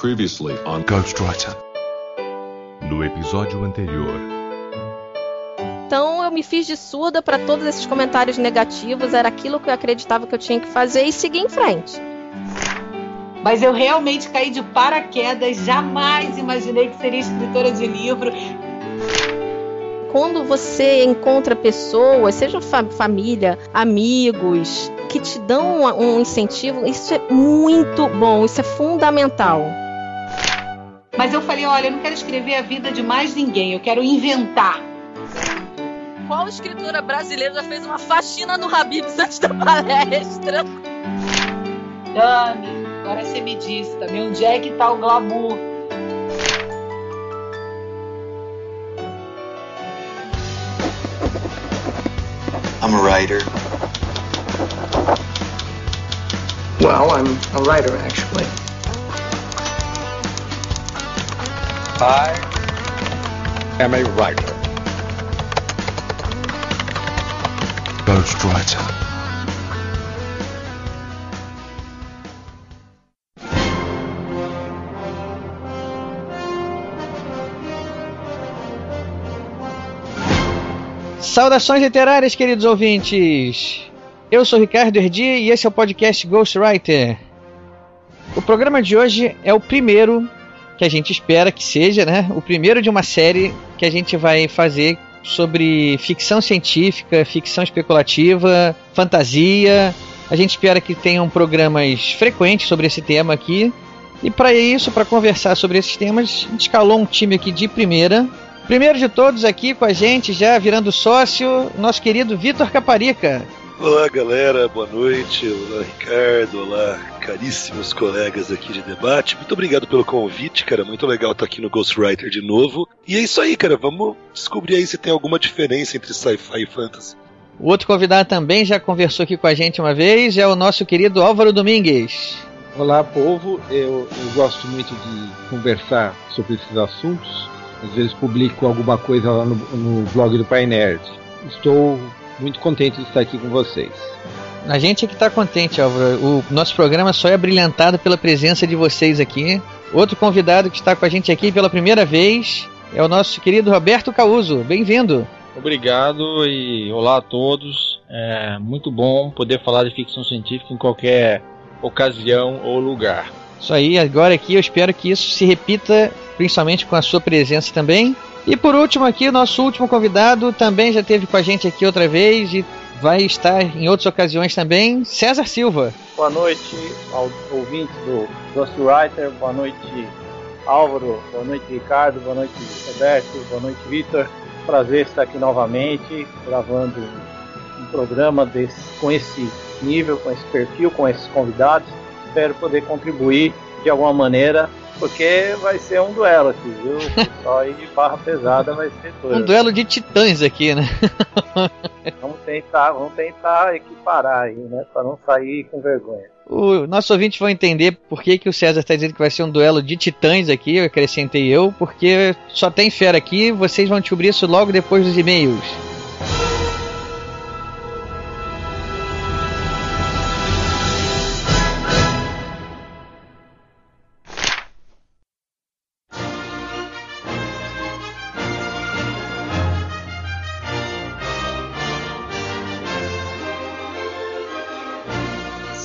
Previously on Ghostwriter. No episódio anterior. Então eu me fiz de surda para todos esses comentários negativos, era aquilo que eu acreditava que eu tinha que fazer e seguir em frente. Mas eu realmente caí de paraquedas, jamais imaginei que seria escritora de livro. Quando você encontra pessoas, seja fa família, amigos, que te dão um incentivo, isso é muito bom, isso é fundamental. Mas eu falei, olha, eu não quero escrever a vida de mais ninguém, eu quero inventar. Qual escritora brasileira já fez uma faxina no Habibs antes da palestra? Dani, agora você me diz também onde é que tá o glamour? I'm a writer. Well, I'm a writer, actually. I am a writer. Ghostwriter. Saudações literárias, queridos ouvintes! Eu sou Ricardo Erdi e esse é o podcast Ghostwriter. O programa de hoje é o primeiro que a gente espera que seja, né? O primeiro de uma série que a gente vai fazer sobre ficção científica, ficção especulativa, fantasia. A gente espera que tenham programas frequentes sobre esse tema aqui. E para isso, para conversar sobre esses temas, a gente escalou um time aqui de primeira. Primeiro de todos aqui com a gente, já virando sócio, nosso querido Vitor Caparica. Olá, galera, boa noite. Olá, Ricardo. Olá, caríssimos colegas aqui de debate. Muito obrigado pelo convite, cara. Muito legal estar aqui no Ghostwriter de novo. E é isso aí, cara. Vamos descobrir aí se tem alguma diferença entre sci-fi e fantasy. O outro convidado também já conversou aqui com a gente uma vez, é o nosso querido Álvaro Domingues. Olá, povo. Eu, eu gosto muito de conversar sobre esses assuntos. Às vezes publico alguma coisa lá no, no blog do Pai Nerd. Estou muito contente de estar aqui com vocês. A gente é que está contente, Álvaro. O nosso programa só é brilhantado pela presença de vocês aqui. Outro convidado que está com a gente aqui pela primeira vez é o nosso querido Roberto Causo. Bem-vindo. Obrigado e olá a todos. É muito bom poder falar de ficção científica em qualquer ocasião ou lugar. Isso aí, agora aqui eu espero que isso se repita, principalmente com a sua presença também. E por último aqui, o nosso último convidado também já esteve com a gente aqui outra vez e vai estar em outras ocasiões também, César Silva. Boa noite ao ouvinte do Ghostwriter, boa noite Álvaro, boa noite Ricardo, boa noite Roberto, boa noite Vitor. Prazer estar aqui novamente gravando um programa desse, com esse nível, com esse perfil, com esses convidados. Espero poder contribuir de alguma maneira porque vai ser um duelo aqui, viu? Só aí de barra pesada vai ser doido. Um duelo de titãs aqui, né? vamos tentar, vamos tentar equiparar aí, né? Para não sair com vergonha. O nosso ouvinte vai entender por que, que o César está dizendo que vai ser um duelo de titãs aqui, eu acrescentei eu, porque só tem fera aqui, vocês vão descobrir isso logo depois dos e-mails.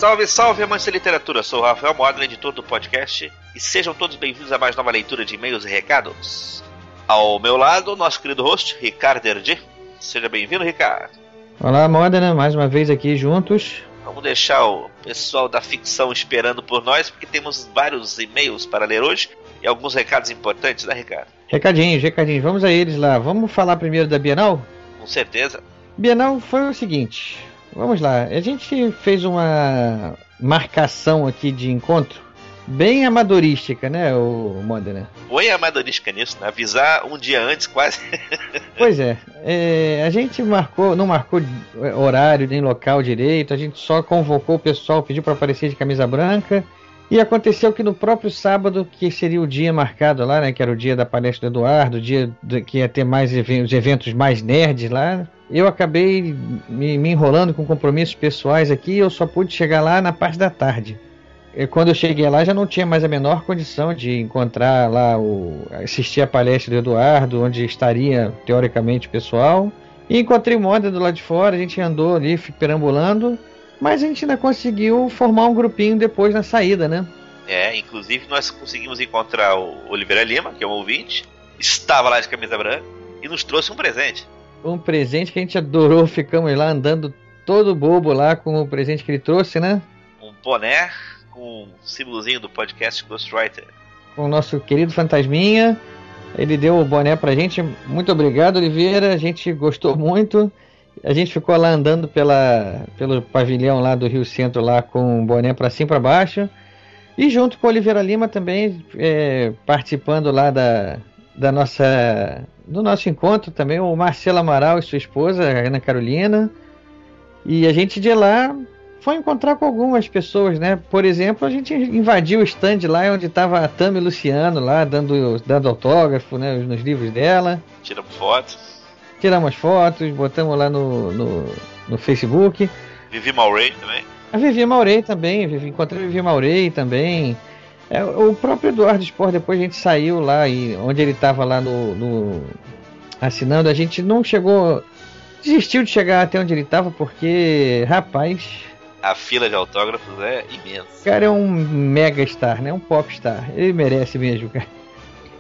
Salve, salve, amantes da literatura! Sou o Rafael Modena, editor do podcast, e sejam todos bem-vindos a mais nova leitura de e-mails e recados. Ao meu lado, nosso querido host, Ricardo Erdi. Seja bem-vindo, Ricardo. Olá, Modena, mais uma vez aqui juntos. Vamos deixar o pessoal da ficção esperando por nós, porque temos vários e-mails para ler hoje e alguns recados importantes, né, Ricardo? Recadinhos, recadinhos. Vamos a eles lá. Vamos falar primeiro da Bienal? Com certeza. Bienal foi o seguinte: Vamos lá, a gente fez uma marcação aqui de encontro bem amadorística, né, o Modena? Foi amadorística nisso, né? Avisar um dia antes, quase. pois é, é, a gente marcou, não marcou horário nem local direito, a gente só convocou o pessoal, pediu para aparecer de camisa branca. E aconteceu que no próprio sábado, que seria o dia marcado lá, né, que era o dia da palestra do Eduardo, o dia que ia ter mais eventos, eventos mais nerds lá, eu acabei me, me, enrolando com compromissos pessoais aqui, eu só pude chegar lá na parte da tarde. eh, quando eu cheguei lá já não tinha mais a menor condição de encontrar lá o assistir a palestra do Eduardo, onde estaria teoricamente o pessoal. E encontrei o do lado de fora, a gente andou ali perambulando, mas a gente ainda conseguiu formar um grupinho depois na saída, né? É, inclusive nós conseguimos encontrar o Oliveira Lima, que é um ouvinte, estava lá de camisa branca e nos trouxe um presente. Um presente que a gente adorou, ficamos lá andando todo bobo lá com o presente que ele trouxe, né? Um boné com um símbolozinho do podcast Ghostwriter. Com o nosso querido Fantasminha. Ele deu o boné pra gente. Muito obrigado, Oliveira. A gente gostou muito. A gente ficou lá andando pela, pelo pavilhão lá do Rio Centro lá com o boné para cima e para baixo. E junto com Oliveira Lima também é, participando lá da, da nossa do nosso encontro também o Marcelo Amaral e sua esposa, a Ana Carolina. E a gente de lá foi encontrar com algumas pessoas, né? Por exemplo, a gente invadiu o stand lá onde estava a Tami Luciano lá dando, dando autógrafo né, nos livros dela. Tiramos fotos. Tiramos fotos, botamos lá no, no, no Facebook. Vivi Maurei também. A Vivi Maurei também, encontrei a Vivi Maurei também. É, o próprio Eduardo Sport, depois a gente saiu lá e onde ele estava lá no, no, assinando, a gente não chegou. Desistiu de chegar até onde ele estava porque, rapaz. A fila de autógrafos é imensa. O cara é um mega star, né? Um pop star. Ele merece mesmo, cara.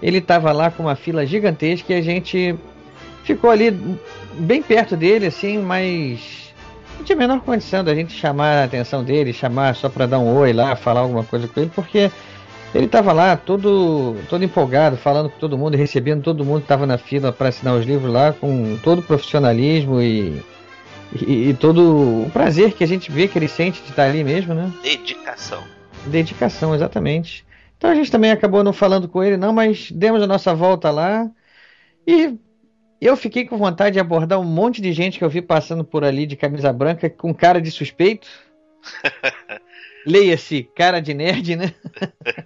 Ele estava lá com uma fila gigantesca e a gente ficou ali bem perto dele, assim, mas não tinha a menor condição da gente chamar a atenção dele, chamar só para dar um oi lá, falar alguma coisa com ele, porque ele estava lá todo, todo empolgado, falando com todo mundo, recebendo todo mundo que estava na fila para assinar os livros lá, com todo o profissionalismo e, e, e, todo o prazer que a gente vê que ele sente de estar ali mesmo, né? Dedicação. Dedicação, exatamente. Então a gente também acabou não falando com ele, não, mas demos a nossa volta lá e eu fiquei com vontade de abordar um monte de gente que eu vi passando por ali de camisa branca com cara de suspeito. Leia-se, cara de nerd, né?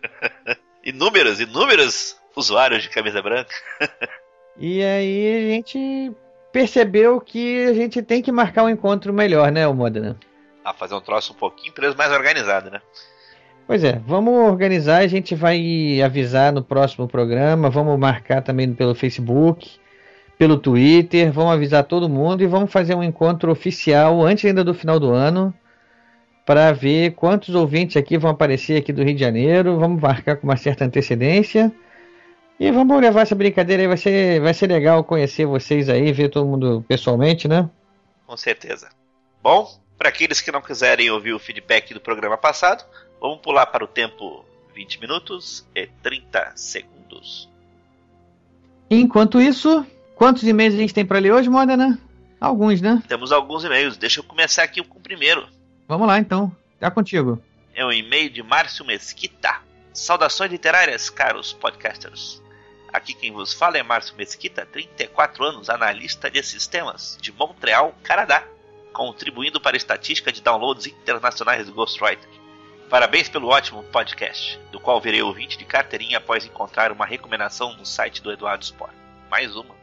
inúmeros, inúmeros usuários de camisa branca. e aí a gente percebeu que a gente tem que marcar um encontro melhor, né, o Modena? Ah, fazer um troço um pouquinho mais organizado, né? Pois é, vamos organizar, a gente vai avisar no próximo programa, vamos marcar também pelo Facebook, pelo Twitter, vamos avisar todo mundo e vamos fazer um encontro oficial antes ainda do final do ano para ver quantos ouvintes aqui vão aparecer aqui do Rio de Janeiro. Vamos marcar com uma certa antecedência. E vamos levar essa brincadeira aí. Vai ser, vai ser legal conhecer vocês aí, ver todo mundo pessoalmente, né? Com certeza. Bom, para aqueles que não quiserem ouvir o feedback do programa passado, vamos pular para o tempo 20 minutos e 30 segundos. Enquanto isso, quantos e-mails a gente tem para ler hoje, Modena? Alguns, né? Temos alguns e-mails. Deixa eu começar aqui com o primeiro. Vamos lá então. Tá contigo. É um e-mail de Márcio Mesquita. Saudações literárias, caros podcasters. Aqui quem vos fala é Márcio Mesquita, 34 anos, analista de sistemas, de Montreal, Canadá, contribuindo para a estatística de downloads internacionais do Ghostwriter. Parabéns pelo ótimo podcast, do qual virei ouvinte de carteirinha após encontrar uma recomendação no site do Eduardo Sport. Mais uma.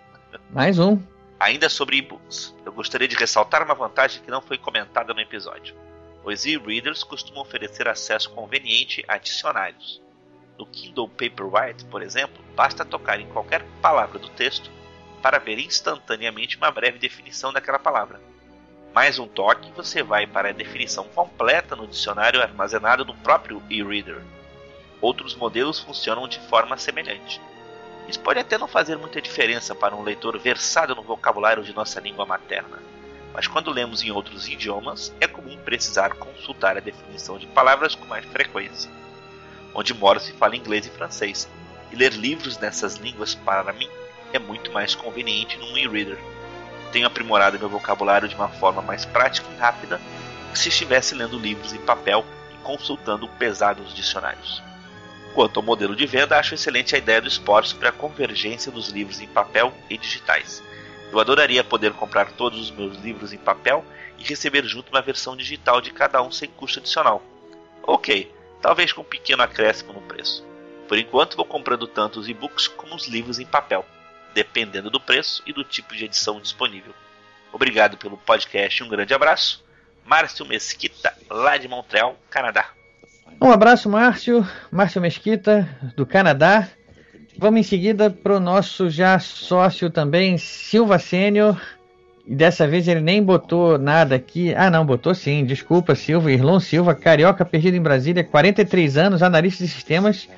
Mais um. Ainda sobre e-books, eu gostaria de ressaltar uma vantagem que não foi comentada no episódio. Os e-readers costumam oferecer acesso conveniente a dicionários. No Kindle Paperwhite, por exemplo, basta tocar em qualquer palavra do texto para ver instantaneamente uma breve definição daquela palavra. Mais um toque, você vai para a definição completa no dicionário armazenado no próprio e-reader. Outros modelos funcionam de forma semelhante. Isso pode até não fazer muita diferença para um leitor versado no vocabulário de nossa língua materna mas quando lemos em outros idiomas, é comum precisar consultar a definição de palavras com mais frequência. Onde moro se fala inglês e francês, e ler livros nessas línguas para mim é muito mais conveniente num e-reader. Tenho aprimorado meu vocabulário de uma forma mais prática e rápida que se estivesse lendo livros em papel e consultando pesados dicionários. Quanto ao modelo de venda, acho excelente a ideia do esforço sobre a convergência dos livros em papel e digitais eu adoraria poder comprar todos os meus livros em papel e receber junto uma versão digital de cada um sem custo adicional. Ok, talvez com um pequeno acréscimo no preço. Por enquanto, vou comprando tanto os e-books como os livros em papel, dependendo do preço e do tipo de edição disponível. Obrigado pelo podcast e um grande abraço. Márcio Mesquita, lá de Montreal, Canadá. Um abraço, Márcio, Márcio Mesquita, do Canadá. Vamos em seguida para o nosso já sócio também, Silva Sênior. E dessa vez ele nem botou nada aqui. Ah, não, botou sim. Desculpa, Silva. Irlon Silva, carioca perdido em Brasília, 43 anos, analista de sistemas.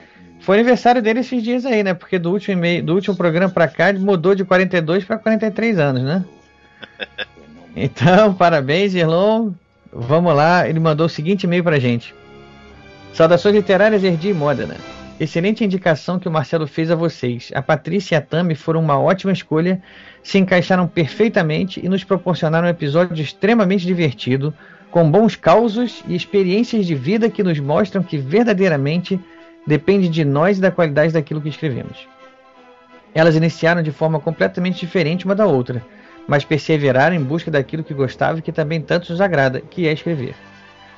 Foi aniversário dele esses dias aí, né? Porque do último, e-mail, do último programa para cá ele mudou de 42 para 43 anos, né? Então, parabéns, Irlon. Vamos lá. Ele mandou o seguinte e-mail pra gente. Saudações literárias, Erdi e Modena. Excelente indicação que o Marcelo fez a vocês. A Patrícia e a Tami foram uma ótima escolha, se encaixaram perfeitamente e nos proporcionaram um episódio extremamente divertido, com bons causos e experiências de vida que nos mostram que verdadeiramente depende de nós e da qualidade daquilo que escrevemos. Elas iniciaram de forma completamente diferente uma da outra, mas perseveraram em busca daquilo que gostavam e que também tanto nos agrada, que é escrever.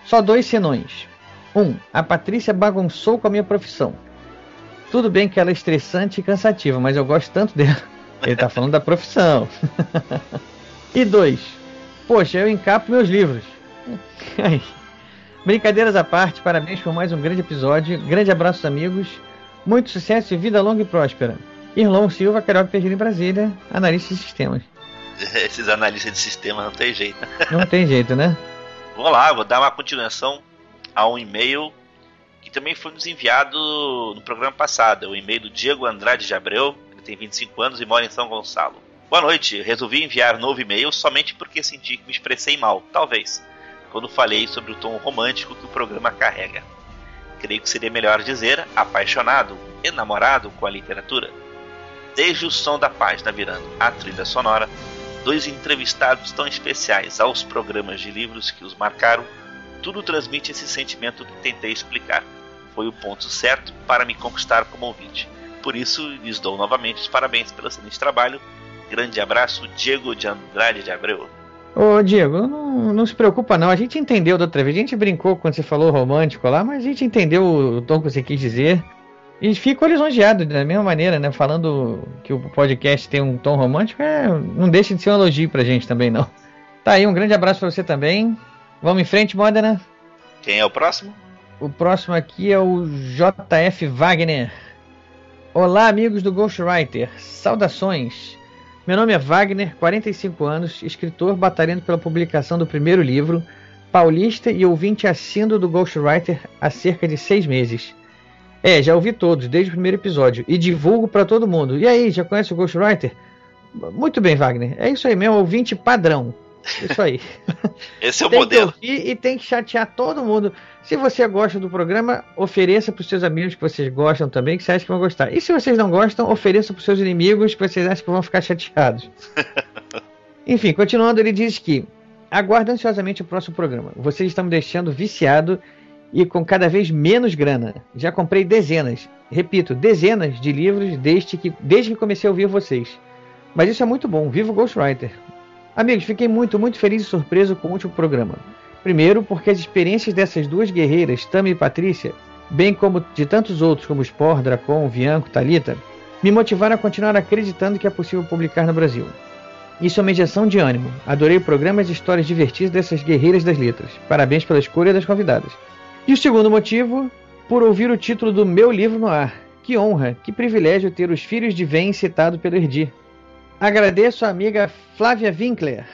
Só dois senões. Um, a Patrícia bagunçou com a minha profissão. Tudo bem que ela é estressante e cansativa, mas eu gosto tanto dela. Ele está falando da profissão. e dois, poxa, eu encapo meus livros. Brincadeiras à parte, parabéns por mais um grande episódio. Grande abraço, amigos. Muito sucesso e vida longa e próspera. Irlão Silva, Carioca Perdido em Brasília, analista de sistemas. Esses analistas de sistema não tem jeito. Não tem jeito, né? Vamos lá, vou dar uma continuação a um e-mail que também foi nos enviado no programa passado. É o e-mail do Diego Andrade de Abreu, ele tem 25 anos e mora em São Gonçalo. Boa noite, resolvi enviar novo e-mail somente porque senti que me expressei mal, talvez, quando falei sobre o tom romântico que o programa carrega. Creio que seria melhor dizer apaixonado, enamorado com a literatura. Desde o som da página virando a trilha sonora, dois entrevistados tão especiais aos programas de livros que os marcaram, tudo transmite esse sentimento que tentei explicar. Foi o ponto certo para me conquistar como ouvinte. Por isso, lhes dou novamente os parabéns pelo excelente trabalho. Grande abraço, Diego de Andrade de Abreu. Ô Diego, não, não se preocupa não, a gente entendeu da outra vez, a gente brincou quando você falou romântico lá, mas a gente entendeu o tom que você quis dizer. E fico lisonjeado da mesma maneira, né? Falando que o podcast tem um tom romântico, é, não deixa de ser um elogio pra gente também, não. Tá aí, um grande abraço pra você também. Vamos em frente, Modena. Quem é o próximo? O próximo aqui é o JF Wagner. Olá, amigos do Ghostwriter. Saudações. Meu nome é Wagner, 45 anos, escritor batalhando pela publicação do primeiro livro, paulista e ouvinte assíduo do Ghostwriter há cerca de seis meses. É, já ouvi todos, desde o primeiro episódio, e divulgo para todo mundo. E aí, já conhece o Ghostwriter? Muito bem, Wagner. É isso aí mesmo, ouvinte padrão. Isso aí. Esse é o tem modelo. Que ouvir e tem que chatear todo mundo. Se você gosta do programa, ofereça para os seus amigos que vocês gostam também, que você acha que vão gostar. E se vocês não gostam, ofereça para os seus inimigos que vocês acham que vão ficar chateados. Enfim, continuando, ele diz que aguardo ansiosamente o próximo programa. Vocês estão me deixando viciado e com cada vez menos grana. Já comprei dezenas, repito, dezenas de livros desde que, desde que comecei a ouvir vocês. Mas isso é muito bom. Viva o Ghostwriter! Amigos, fiquei muito, muito feliz e surpreso com o último programa. Primeiro, porque as experiências dessas duas guerreiras, Tami e Patrícia, bem como de tantos outros como Spor, Dracon, Vianco, Talita, me motivaram a continuar acreditando que é possível publicar no Brasil. Isso é uma injeção de ânimo. Adorei o programa e as histórias divertidas dessas guerreiras das letras. Parabéns pela escolha das convidadas. E o segundo motivo, por ouvir o título do meu livro no ar. Que honra, que privilégio ter os filhos de Vem citado pelo Erdi. Agradeço a amiga Flávia Winkler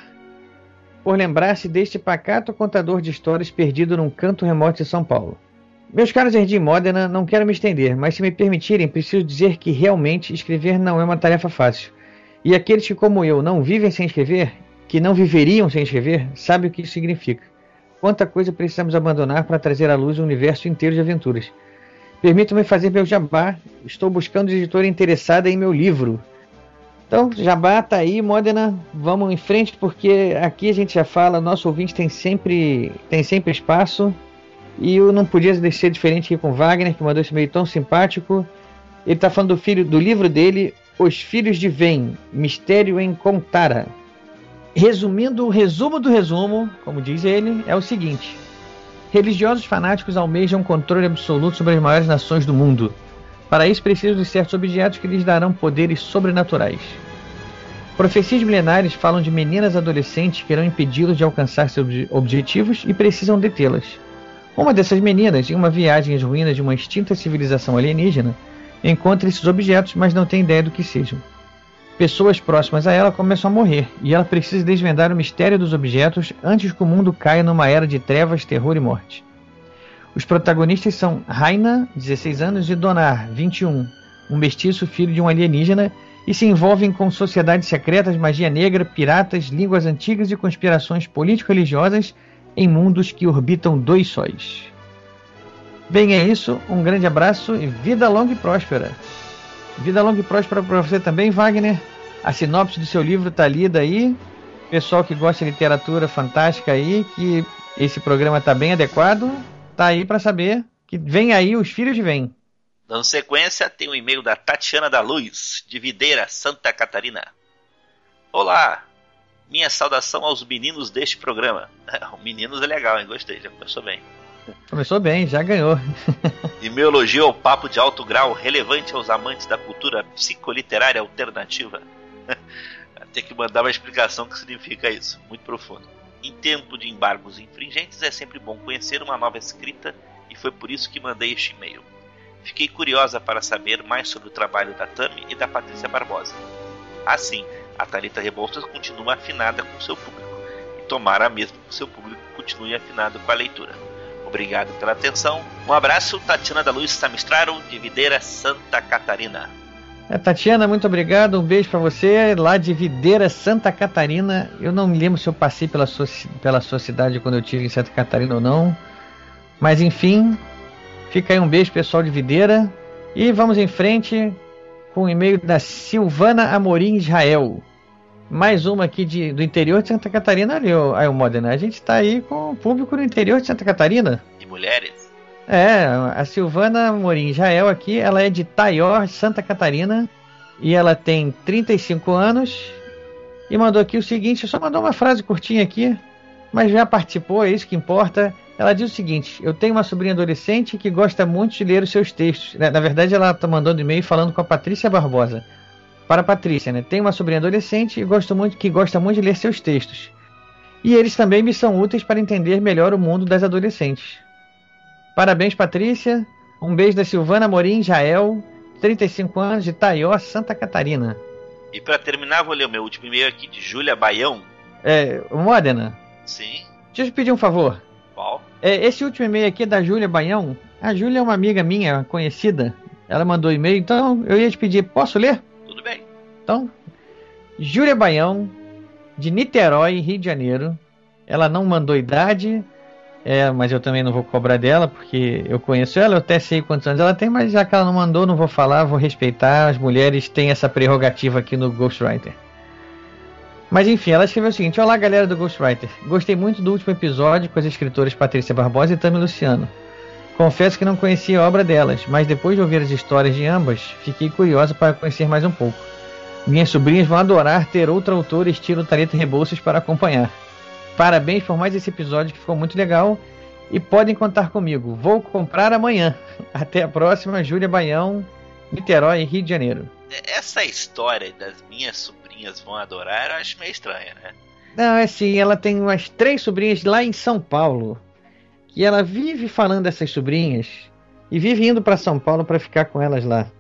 por lembrar-se deste pacato contador de histórias perdido num canto remoto de São Paulo. Meus caros Erdi Modena, não quero me estender, mas se me permitirem, preciso dizer que realmente escrever não é uma tarefa fácil. E aqueles que, como eu, não vivem sem escrever, que não viveriam sem escrever, sabem o que isso significa. Quanta coisa precisamos abandonar para trazer à luz um universo inteiro de aventuras. Permitam-me fazer meu jabá. Estou buscando editora interessada em meu livro. Então, jabá tá aí, Modena. Vamos em frente porque aqui a gente já fala, nosso ouvinte tem sempre tem sempre espaço. E eu não podia deixar diferente aqui com Wagner, que mandou esse meio tão simpático. Ele está falando do filho do livro dele, Os Filhos de Vem, Mistério em Contara. Resumindo o resumo do resumo, como diz ele, é o seguinte: religiosos fanáticos almejam controle absoluto sobre as maiores nações do mundo. Para isso, precisam de certos objetos que lhes darão poderes sobrenaturais. Profecias milenares falam de meninas adolescentes que irão impedi-los de alcançar seus objetivos e precisam detê-las. Uma dessas meninas, em uma viagem às ruínas de uma extinta civilização alienígena, encontra esses objetos, mas não tem ideia do que sejam. Pessoas próximas a ela começam a morrer, e ela precisa desvendar o mistério dos objetos antes que o mundo caia numa era de trevas, terror e morte. Os protagonistas são Raina, 16 anos, e Donar, 21, um mestiço filho de um alienígena, e se envolvem com sociedades secretas, magia negra, piratas, línguas antigas e conspirações político-religiosas em mundos que orbitam dois sóis. Bem, é isso. Um grande abraço e vida longa e próspera. Vida longa e próspera para você também, Wagner. A sinopse do seu livro está lida aí. Pessoal que gosta de literatura fantástica aí, que esse programa está bem adequado, tá aí para saber que vem aí os filhos de vem. Dando sequência, tem um e-mail da Tatiana da Luz, de Videira, Santa Catarina. Olá, minha saudação aos meninos deste programa. meninos é legal, hein? Gostei, já começou bem. Começou bem, já ganhou. e meu elogio ao papo de alto grau, relevante aos amantes da cultura psicoliterária alternativa. Tem que mandar uma explicação que significa isso, muito profundo. Em tempo de embargos infringentes, é sempre bom conhecer uma nova escrita e foi por isso que mandei este e-mail. Fiquei curiosa para saber mais sobre o trabalho da Tami e da Patrícia Barbosa. Assim, a Thalita Rebouças continua afinada com seu público e tomara mesmo que seu público continue afinado com a leitura. Obrigado pela atenção. Um abraço, Tatiana da Luz Samistraro, de Videira, Santa Catarina. É, Tatiana, muito obrigado. Um beijo para você, lá de Videira, Santa Catarina. Eu não me lembro se eu passei pela sua, pela sua cidade quando eu estive em Santa Catarina ou não. Mas enfim, fica aí um beijo, pessoal de Videira. E vamos em frente com o e-mail da Silvana Amorim Israel. Mais uma aqui de, do interior de Santa Catarina ali, aí o Modena. A gente está aí com o público do interior de Santa Catarina. De mulheres? É, a Silvana Morim Jael aqui, ela é de Taior, Santa Catarina. E ela tem 35 anos. E mandou aqui o seguinte, só mandou uma frase curtinha aqui. Mas já participou, é isso que importa. Ela diz o seguinte: Eu tenho uma sobrinha adolescente que gosta muito de ler os seus textos. Na verdade, ela está mandando e-mail falando com a Patrícia Barbosa para a Patrícia, né? Tem uma sobrinha adolescente e gosto muito, que gosta muito de ler seus textos. E eles também me são úteis para entender melhor o mundo das adolescentes. Parabéns, Patrícia. Um beijo da Silvana Morim Jael, 35 anos, de Taió, Santa Catarina. E para terminar, vou ler o meu último e-mail aqui de Júlia Baião. É, Modena. Sim. Deixa eu te pedir um favor. Qual? É, esse último e-mail aqui é da Júlia Baião. A Júlia é uma amiga minha, conhecida. Ela mandou e-mail, então eu ia te pedir, posso ler? Tudo bem. Então, Júlia Baião, de Niterói, Rio de Janeiro. Ela não mandou idade, é, mas eu também não vou cobrar dela, porque eu conheço ela, eu até sei quantos anos ela tem, mas já que ela não mandou, não vou falar, vou respeitar. As mulheres têm essa prerrogativa aqui no Ghostwriter. Mas enfim, ela escreveu o seguinte: Olá, galera do Ghostwriter. Gostei muito do último episódio com as escritoras Patrícia Barbosa e Tami Luciano. Confesso que não conhecia a obra delas, mas depois de ouvir as histórias de ambas, fiquei curiosa para conhecer mais um pouco. Minhas sobrinhas vão adorar ter outra autora estilo Tareta Rebouças para acompanhar. Parabéns por mais esse episódio que ficou muito legal e podem contar comigo. Vou comprar amanhã. Até a próxima, Júlia Baião, Niterói, Rio de Janeiro. Essa história das minhas sobrinhas vão adorar, eu acho meio estranha, né? Não, é assim, ela tem umas três sobrinhas lá em São Paulo. E ela vive falando dessas sobrinhas e vive indo para São Paulo para ficar com elas lá.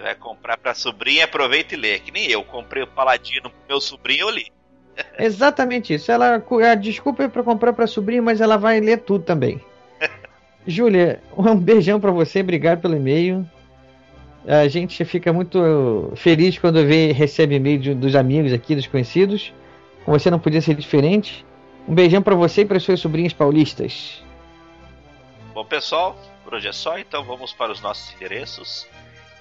Vai comprar pra sobrinha, aproveita e lê. Que nem eu, comprei o Paladino pro meu sobrinho, eu li. Exatamente isso. Ela, a desculpa é para comprar para sobrinho, mas ela vai ler tudo também. Júlia, um beijão para você, obrigado pelo e-mail. A gente fica muito feliz quando vê, recebe e-mail dos amigos aqui, dos conhecidos. Com você não podia ser diferente. Um beijão para você e para suas sobrinhas paulistas. Bom, pessoal, por hoje é só, então vamos para os nossos endereços.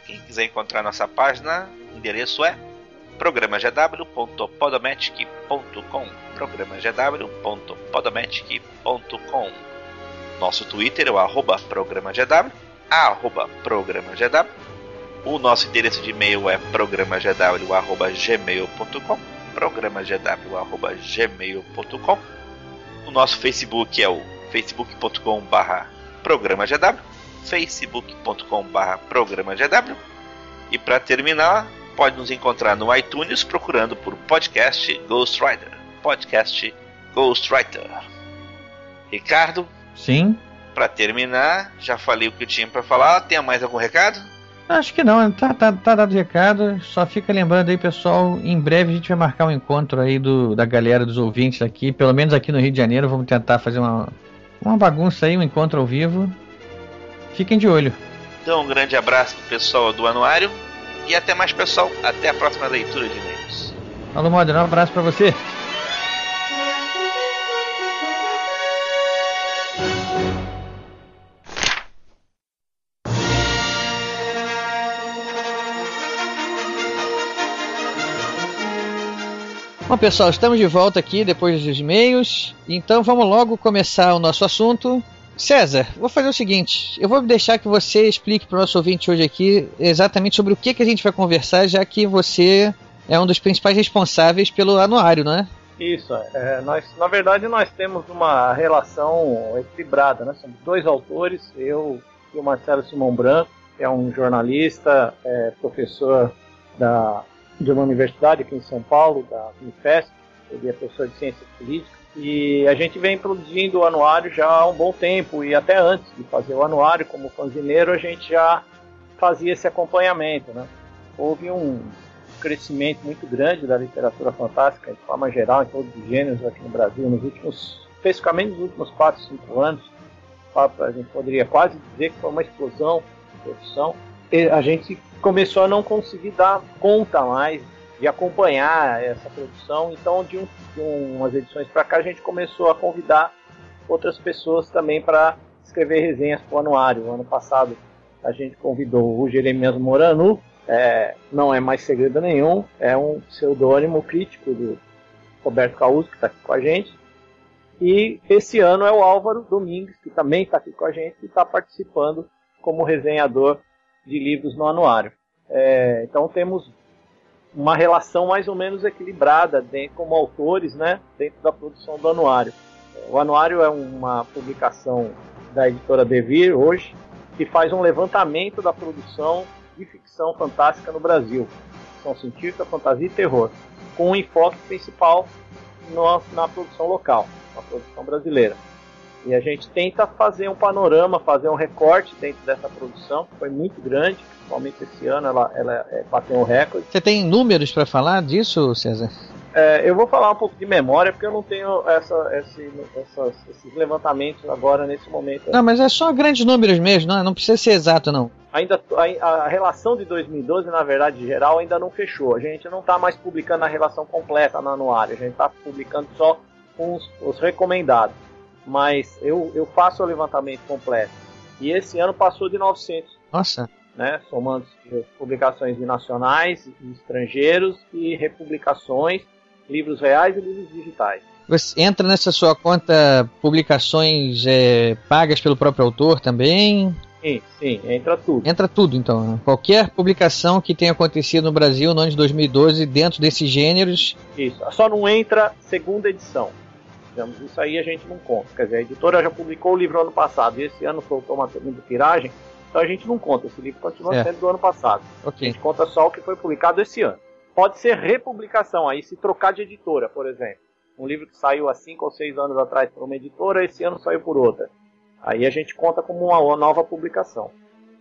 Quem quiser encontrar nossa página, o endereço é programagw.podomatic.com programagw.podomatic.com Nosso Twitter é o arroba programagw arroba programagw O nosso endereço de e-mail é programagw.gmail.com programagw.gmail.com O nosso Facebook é o facebook.com barra programagw facebook.com barra programagw E para terminar, pode nos encontrar no iTunes procurando por podcast Ghostwriter. Podcast Ghostwriter. Ricardo? Sim. Pra terminar, já falei o que eu tinha pra falar. Tem mais algum recado? Acho que não, tá, tá, tá dado recado. Só fica lembrando aí, pessoal, em breve a gente vai marcar um encontro aí do, da galera dos ouvintes aqui, pelo menos aqui no Rio de Janeiro. Vamos tentar fazer uma, uma bagunça aí, um encontro ao vivo. Fiquem de olho. Então, um grande abraço pro pessoal do Anuário. E até mais, pessoal. Até a próxima leitura de e-mails. Alô, Modern, um abraço pra você. Bom, pessoal, estamos de volta aqui depois dos e-mails. Então vamos logo começar o nosso assunto. César, vou fazer o seguinte: eu vou deixar que você explique para o nosso ouvinte hoje aqui exatamente sobre o que, que a gente vai conversar, já que você é um dos principais responsáveis pelo anuário, não é? Isso, é, nós, na verdade nós temos uma relação equilibrada, né? Somos dois autores, eu e o Marcelo Simão Branco, que é um jornalista, é, professor da, de uma universidade aqui em São Paulo, da Unifesp, ele é professor de ciências políticas, e a gente vem produzindo o anuário já há um bom tempo, e até antes de fazer o anuário como fanzineiro, a gente já fazia esse acompanhamento, né? Houve um crescimento muito grande da literatura fantástica, de forma geral, em todos os gêneros aqui no Brasil, nos últimos, especificamente nos últimos 4, 5 anos. A gente poderia quase dizer que foi uma explosão de produção. E a gente começou a não conseguir dar conta mais de acompanhar essa produção. Então, de, um, de umas edições para cá, a gente começou a convidar outras pessoas também para escrever resenhas para o anuário. Ano passado, a gente convidou o Jeremias Moranu, é, não é mais segredo nenhum, é um pseudônimo crítico do Roberto Causo, que está aqui com a gente. E esse ano é o Álvaro Domingues, que também está aqui com a gente, e está participando como resenhador de livros no anuário. É, então temos uma relação mais ou menos equilibrada dentro, como autores né, dentro da produção do anuário. O anuário é uma publicação da editora Devir hoje, que faz um levantamento da produção de ficção fantástica no Brasil. Ficção científica, fantasia e terror, com um enfoque principal na produção local, na produção brasileira. E a gente tenta fazer um panorama, fazer um recorte dentro dessa produção, que foi muito grande, principalmente esse ano ela, ela é, bateu um recorde. Você tem números para falar disso, César? É, eu vou falar um pouco de memória, porque eu não tenho essa, esse, essas, esses levantamentos agora nesse momento. Não, mas é só grandes números mesmo, não, não precisa ser exato, não. Ainda a, a relação de 2012, na verdade, geral, ainda não fechou. A gente não está mais publicando a relação completa no anuário, a gente está publicando só os, os recomendados. Mas eu, eu faço o levantamento completo. E esse ano passou de 900. Nossa! Né, somando publicações de nacionais, estrangeiros e republicações livros reais e livros digitais. Você entra nessa sua conta publicações é, pagas pelo próprio autor também? Sim, sim, entra tudo. Entra tudo, então. Né? Qualquer publicação que tenha acontecido no Brasil no ano de 2012 dentro desses gêneros. Isso, só não entra segunda edição. Digamos, isso aí a gente não conta. Quer dizer, a editora já publicou o livro ano passado e esse ano soltou uma segunda tiragem, então a gente não conta. Esse livro continua sendo do ano passado. Okay. A gente conta só o que foi publicado esse ano. Pode ser republicação, aí se trocar de editora, por exemplo. Um livro que saiu há 5 ou 6 anos atrás por uma editora, esse ano saiu por outra. Aí a gente conta como uma nova publicação.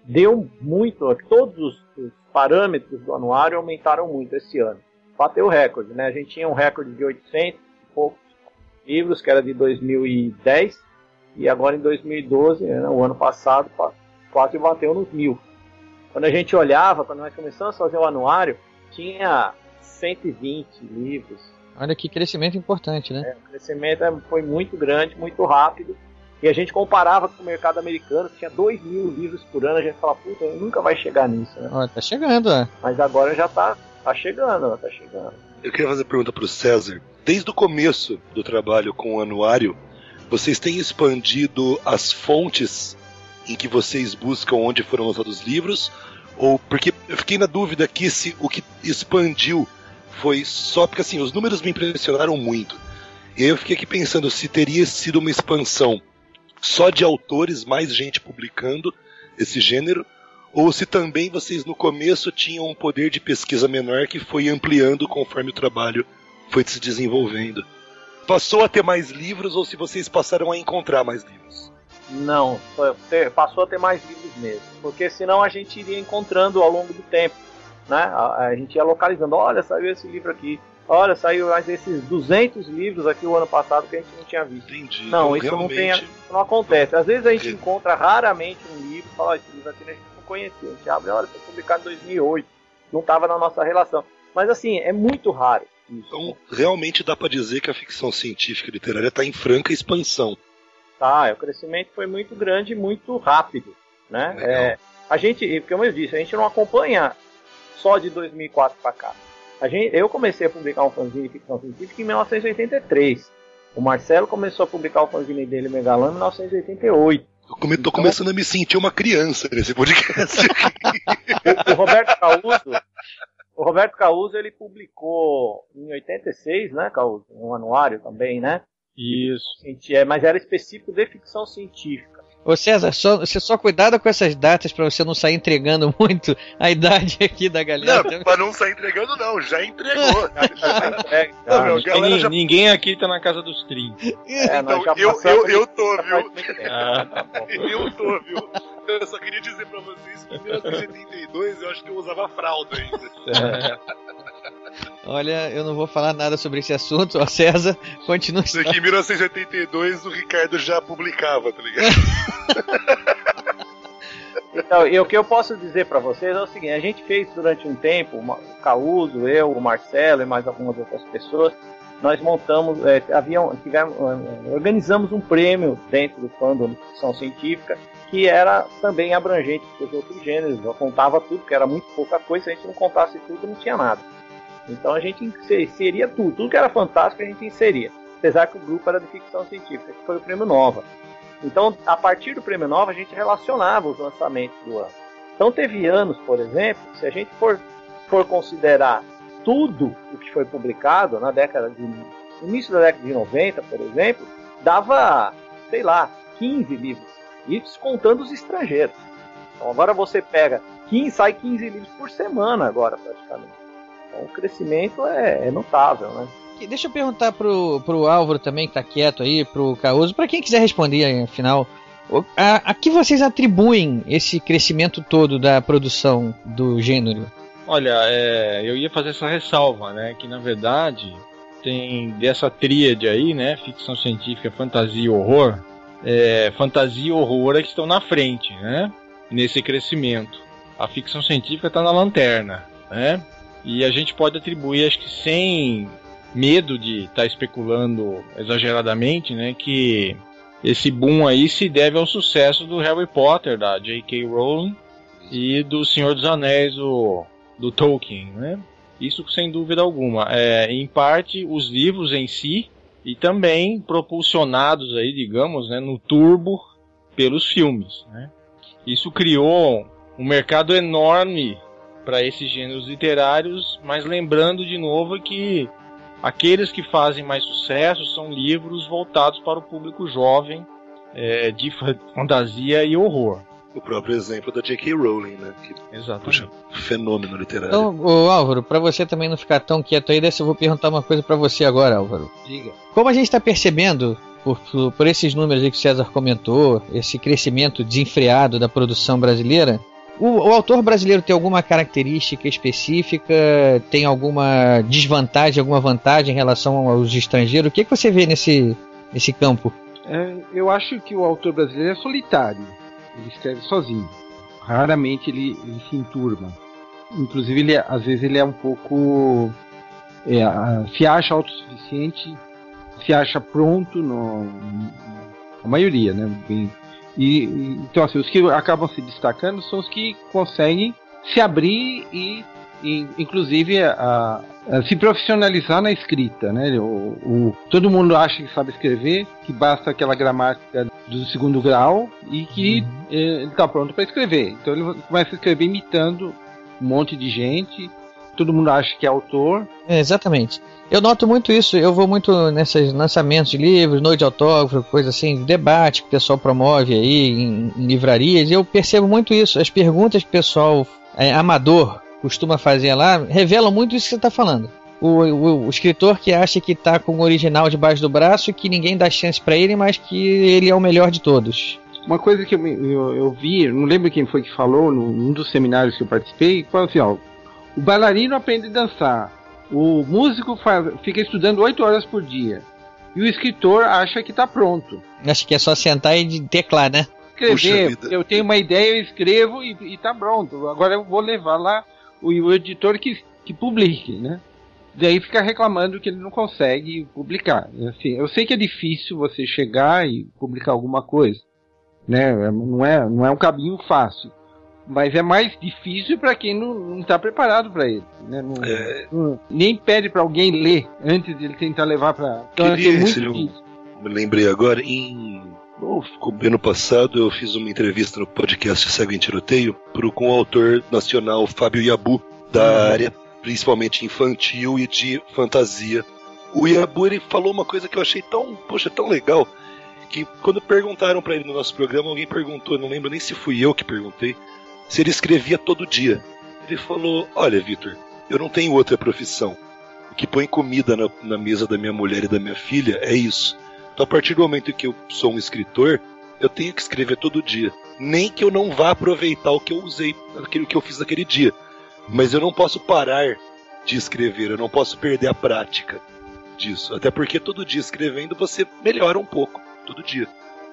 Deu muito, todos os parâmetros do anuário aumentaram muito esse ano. Bateu o recorde, né? A gente tinha um recorde de 800 e poucos livros, que era de 2010, e agora em 2012, né, o ano passado, quase bateu nos mil. Quando a gente olhava, quando nós começamos a fazer o anuário, tinha 120 livros. Olha que crescimento importante, né? É, o crescimento é, foi muito grande, muito rápido. E a gente comparava com o mercado americano, que tinha 2 mil livros por ano, a gente fala, puta, nunca vai chegar nisso, né? Ó, tá chegando, é. Mas agora já tá, tá chegando, tá chegando. Eu queria fazer uma pergunta pro César. Desde o começo do trabalho com o anuário, vocês têm expandido as fontes em que vocês buscam onde foram lançados os livros? Ou porque eu fiquei na dúvida aqui se o que expandiu foi só porque assim, os números me impressionaram muito. E aí eu fiquei aqui pensando se teria sido uma expansão só de autores, mais gente publicando esse gênero, ou se também vocês no começo tinham um poder de pesquisa menor que foi ampliando conforme o trabalho foi se desenvolvendo. Passou a ter mais livros ou se vocês passaram a encontrar mais livros? Não, ter- passou a ter mais livros mesmo. Porque senão a gente iria encontrando ao longo do tempo. Né? A, a gente ia localizando, olha, saiu esse livro aqui. Olha, saiu mais esses 200 livros aqui o ano passado que a gente não tinha visto. Entendi. Não, Então, isso não, tem, isso não acontece. Às vezes a gente encontra raramente um livro fala, "Ó, esse livro aqui a gente não conhecia. A gente abre, olha, foi publicado em 2008. Não estava na nossa relação. Mas assim, é muito raro. Então, realmente dá pra dizer que a ficção científica e literária está em franca expansão. Tá, o crescimento foi muito grande e muito rápido, né? Legal. É, a gente, como eu disse, a gente não acompanha só de 2004 para cá. A gente, eu comecei a publicar um fanzine de ficção científica em 1983. O Marcelo começou a publicar o fanzine dele Megalano em 1988. Eu come- tô começando a me sentir uma criança nesse podcast. O Roberto Causo, o Roberto Causo ele publicou em 86, né, Causo, um anuário também, né? Isso. É, Mas era específico de ficção científica. Ô César, só, você só cuidado com essas datas pra você não sair entregando muito a idade aqui da galera. não, pra não sair entregando, não, já entregou. É, Não, meu, Acho que galera ni- já- Ninguém aqui tá na casa dos 30. É, Então, já eu, passamos eu, eu tô, viu? Ah, Tá. Eu tô, viu? Eu só queria dizer pra vocês que em 1972 eu acho que eu usava fralda ainda. Olha, eu não vou falar nada sobre esse assunto, ó César, continua. Isso aqui em 1982 o Ricardo já publicava, tá ligado? Então, e o que eu posso dizer para vocês é o seguinte: a gente fez durante um tempo, o Causo, eu, o Marcelo e mais algumas outras pessoas, nós montamos, é, haviam, tivemos, é, organizamos um prêmio dentro do fandom de ficção científica que era também abrangente para os outros gêneros. Eu contava tudo, porque era muito pouca coisa. Se a gente não contasse tudo, não tinha nada. Então a gente inseria tudo, tudo que era fantástico a gente inseria. Apesar que o grupo era de ficção científica, que foi o prêmio Nova. Então, a partir do Prêmio Nova, a gente relacionava os lançamentos do ano. Então, teve anos, por exemplo, se a gente for, for considerar tudo o que foi publicado na década de. início da década de 90, por exemplo, dava, sei lá, 15 livros. Isso contando os estrangeiros. Então, agora você pega 15, sai 15 livros por semana, agora, praticamente. Então, o crescimento é, é notável, né? Deixa eu perguntar pro, pro Álvaro também, que tá quieto aí, pro Causo, pra quem quiser responder, afinal, o- a, a que vocês atribuem esse crescimento todo da produção do gênero? Olha, é, eu ia fazer essa ressalva, né? Que na verdade tem dessa tríade aí, né? Ficção científica, fantasia e horror. É, fantasia e horror é que estão na frente, né? Nesse crescimento. A ficção científica está na lanterna, né? E a gente pode atribuir, acho que sem medo de estar especulando exageradamente, né? Que esse boom aí se deve ao sucesso do Harry Potter, da J.K. Rowling, e do Senhor dos Anéis, do Tolkien, né? Isso sem dúvida alguma. É, em parte, os livros em si, e também propulsionados aí, digamos, né, no turbo pelos filmes, né? Isso criou um mercado enorme para esses gêneros literários, mas lembrando de novo que aqueles que fazem mais sucesso são livros voltados para o público jovem, é, de fa- fantasia e horror. O próprio exemplo da J.K. Rowling, né? Que, Exatamente. puxa, fenômeno literário. Então, ô, Álvaro, pra você também não ficar tão quieto aí, dessa eu vou perguntar uma coisa pra você agora, Álvaro. Diga. Como a gente tá percebendo, por, por, por esses números aí que o César comentou, esse crescimento desenfreado da produção brasileira, o, o autor brasileiro tem alguma característica específica? Tem alguma desvantagem, alguma vantagem em relação aos estrangeiros? O que, que você vê nesse, nesse campo? É, eu acho que o autor brasileiro é solitário. Ele escreve sozinho. Raramente ele, ele se enturma. Inclusive, ele, é- às vezes ele é um pouco. é, se acha autossuficiente, se acha pronto, no, a maioria, né? Bem- e, então, assim, os que acabam se destacando são os que conseguem se abrir e, e, inclusive, a, a se profissionalizar na escrita, né? O, o- todo mundo acha que sabe escrever, que basta aquela gramática do segundo grau e que eh, ele está pronto para escrever. Então ele começa a escrever imitando um monte de gente. Todo mundo acha que é autor. É, exatamente. Eu noto muito isso, eu vou muito nesses lançamentos de livros, noite de autógrafo, coisa assim, debate que o pessoal promove aí em, em livrarias, e eu percebo muito isso. As perguntas que o pessoal é, amador costuma fazer lá revelam muito isso que você está falando. O, o- o escritor que acha que está com o original debaixo do braço e que ninguém dá chance para ele, mas que ele é o melhor de todos. uma coisa que eu, eu, eu, vi, não lembro quem foi que falou, num dos seminários que eu participei, falou assim, ó, o bailarino aprende a dançar, o músico faz, fica estudando oito horas por dia, e o escritor acha que está pronto. Acho que é só sentar e teclar, né? Escrever, eu tenho uma ideia, eu escrevo e, está pronto. Agora eu vou levar lá o, o editor que, que publique, né? Daí fica reclamando que ele não consegue publicar. Assim, eu sei que é difícil você chegar e publicar alguma coisa, né? Não é, não é um caminho fácil, mas é mais difícil para quem não está preparado para ele. Né? Não, é... não, nem pede para alguém ler antes de ele tentar levar para. Então, é muito difícil. Me lembrei agora em no ano passado eu fiz uma entrevista no podcast Cego em Tiroteio pro, com o autor nacional Fábio Yabu, da uhum. área principalmente infantil e de fantasia. O Yabu ele falou uma coisa que eu achei tão, poxa, tão legal, que quando perguntaram para ele no nosso programa, alguém perguntou, não lembro nem se fui eu que perguntei, se ele escrevia todo dia. Ele falou: Olha, Vitor, eu não tenho outra profissão. O que põe comida na, na, mesa da minha mulher e da minha filha é isso. Então, a partir do momento que eu sou um escritor, eu tenho que escrever todo dia. Nem que eu não vá aproveitar o que eu usei, aquilo que eu fiz naquele dia. Mas eu não posso parar de escrever, eu não posso perder a prática disso. Até porque todo dia escrevendo você melhora um pouco, todo dia.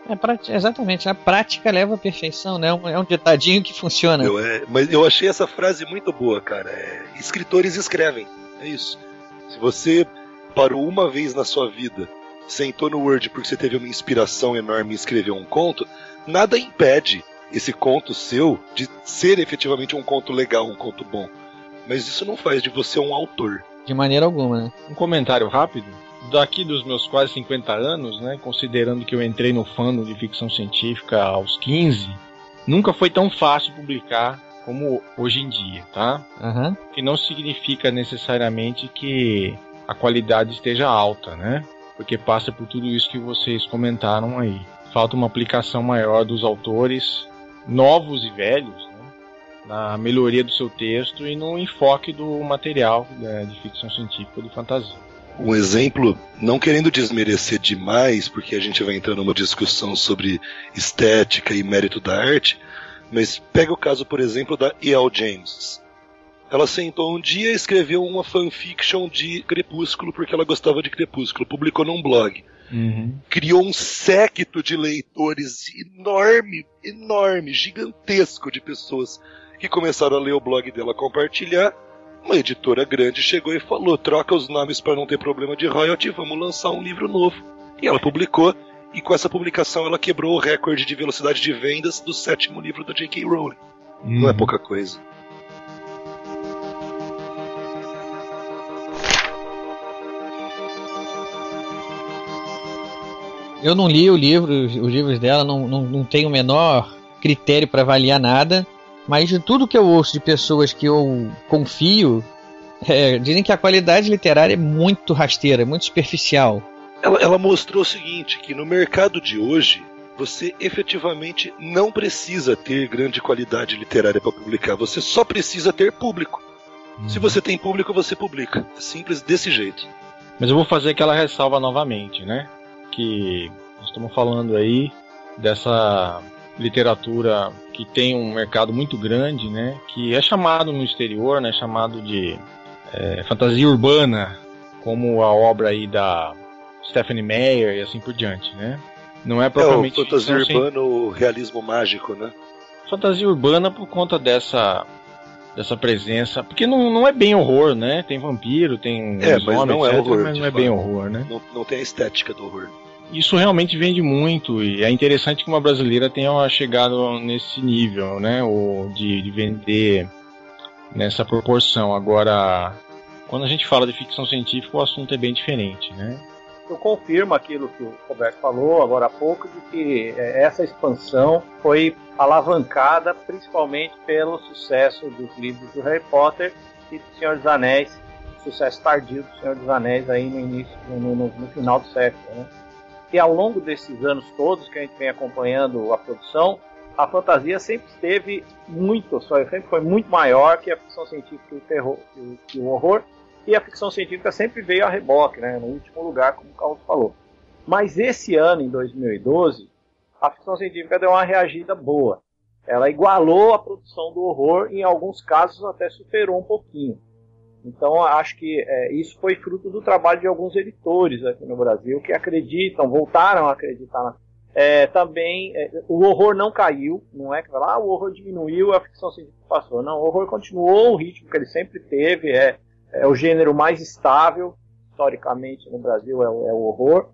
É, exatamente, a prática leva à perfeição, né? É um ditadinho que funciona. Eu, é, mas eu achei essa frase muito boa, cara. É, escritores escrevem, é isso. Se você parou uma vez na sua vida, sentou no Word porque você teve uma inspiração enorme em escrever um conto, nada impede esse conto seu de ser efetivamente um conto legal, um conto bom. Mas isso não faz de você um autor. De maneira alguma, né? Um comentário rápido. Daqui dos meus quase 50 anos, né, considerando que eu entrei no fandom de ficção científica aos 15, nunca foi tão fácil publicar como hoje em dia, tá? Uhum. Que não significa necessariamente que a qualidade esteja alta, né? Porque passa por tudo isso que vocês comentaram aí. Falta uma aplicação maior dos autores novos e velhos, né, na melhoria do seu texto e no enfoque do material né, de ficção científica de fantasia. Um exemplo, não querendo desmerecer demais, porque a gente vai entrar numa discussão sobre estética e mérito da arte, mas pega o caso, por exemplo, da E.L. James. Ela sentou um dia e escreveu uma fanfiction de Crepúsculo porque ela gostava de Crepúsculo, publicou num blog. Uhum. Criou um séquito de leitores enorme, enorme, gigantesco de pessoas que começaram a ler o blog dela, compartilhar. Uma editora grande chegou e falou: troca os nomes para não ter problema de royalty, vamos lançar um livro novo. E ela publicou, e com essa publicação ela quebrou o recorde de velocidade de vendas do sétimo livro da J.K. Rowling. Não é uhum. pouca coisa. Eu não li o livro, os livros dela, não, não, não tenho o menor critério para avaliar nada, mas de tudo que eu ouço de pessoas que eu confio, é, dizem que a qualidade literária é muito rasteira, muito superficial. Ela, ela mostrou o seguinte, que no mercado de hoje, você efetivamente não precisa ter grande qualidade literária para publicar, você só precisa ter público. Uhum. Se você tem público, você publica. É simples desse jeito. Mas eu vou fazer aquela ressalva novamente, né? que nós estamos falando aí dessa literatura que tem um mercado muito grande, né? Que é chamado no exterior, né? Chamado de é, fantasia urbana, como a obra aí da Stephanie Meyer e assim por diante, né? Não é propriamente é, fantasia urbana, o realismo mágico, né? Fantasia urbana por conta dessa dessa presença, porque não, não é bem horror, né? Tem vampiro, tem é, mas não é horror, mas não é bem horror, né? Não, não tem a estética do horror isso realmente vende muito e é interessante que uma brasileira tenha chegado nesse nível, né? O de, de vender nessa proporção. Agora, quando a gente fala de ficção científica, o assunto é bem diferente, né? Eu confirmo aquilo que o Roberto falou agora há pouco, de que é, essa expansão foi alavancada principalmente pelo sucesso dos livros do Harry Potter e do Senhor dos Anéis, sucesso tardio do Senhor dos Anéis aí no início, no, no, no final do século, né? Que ao longo desses anos todos que a gente vem acompanhando a produção, a fantasia sempre esteve muito, sempre foi muito maior que a ficção científica e o terror, que o horror, e a ficção científica sempre veio a reboque, né, no último lugar, como o Carlos falou. Mas esse ano, em 2012, a ficção científica deu uma reagida boa. Ela igualou a produção do horror, em alguns casos até superou um pouquinho. Então acho que é, isso foi fruto do trabalho de alguns editores aqui no Brasil que acreditam, voltaram a acreditar na é, também é, o horror não caiu, não é que vai lá, ah, o horror diminuiu, a ficção científica passou. Não, o horror continuou o ritmo que ele sempre teve, é, é o gênero mais estável, historicamente no Brasil é, é o horror,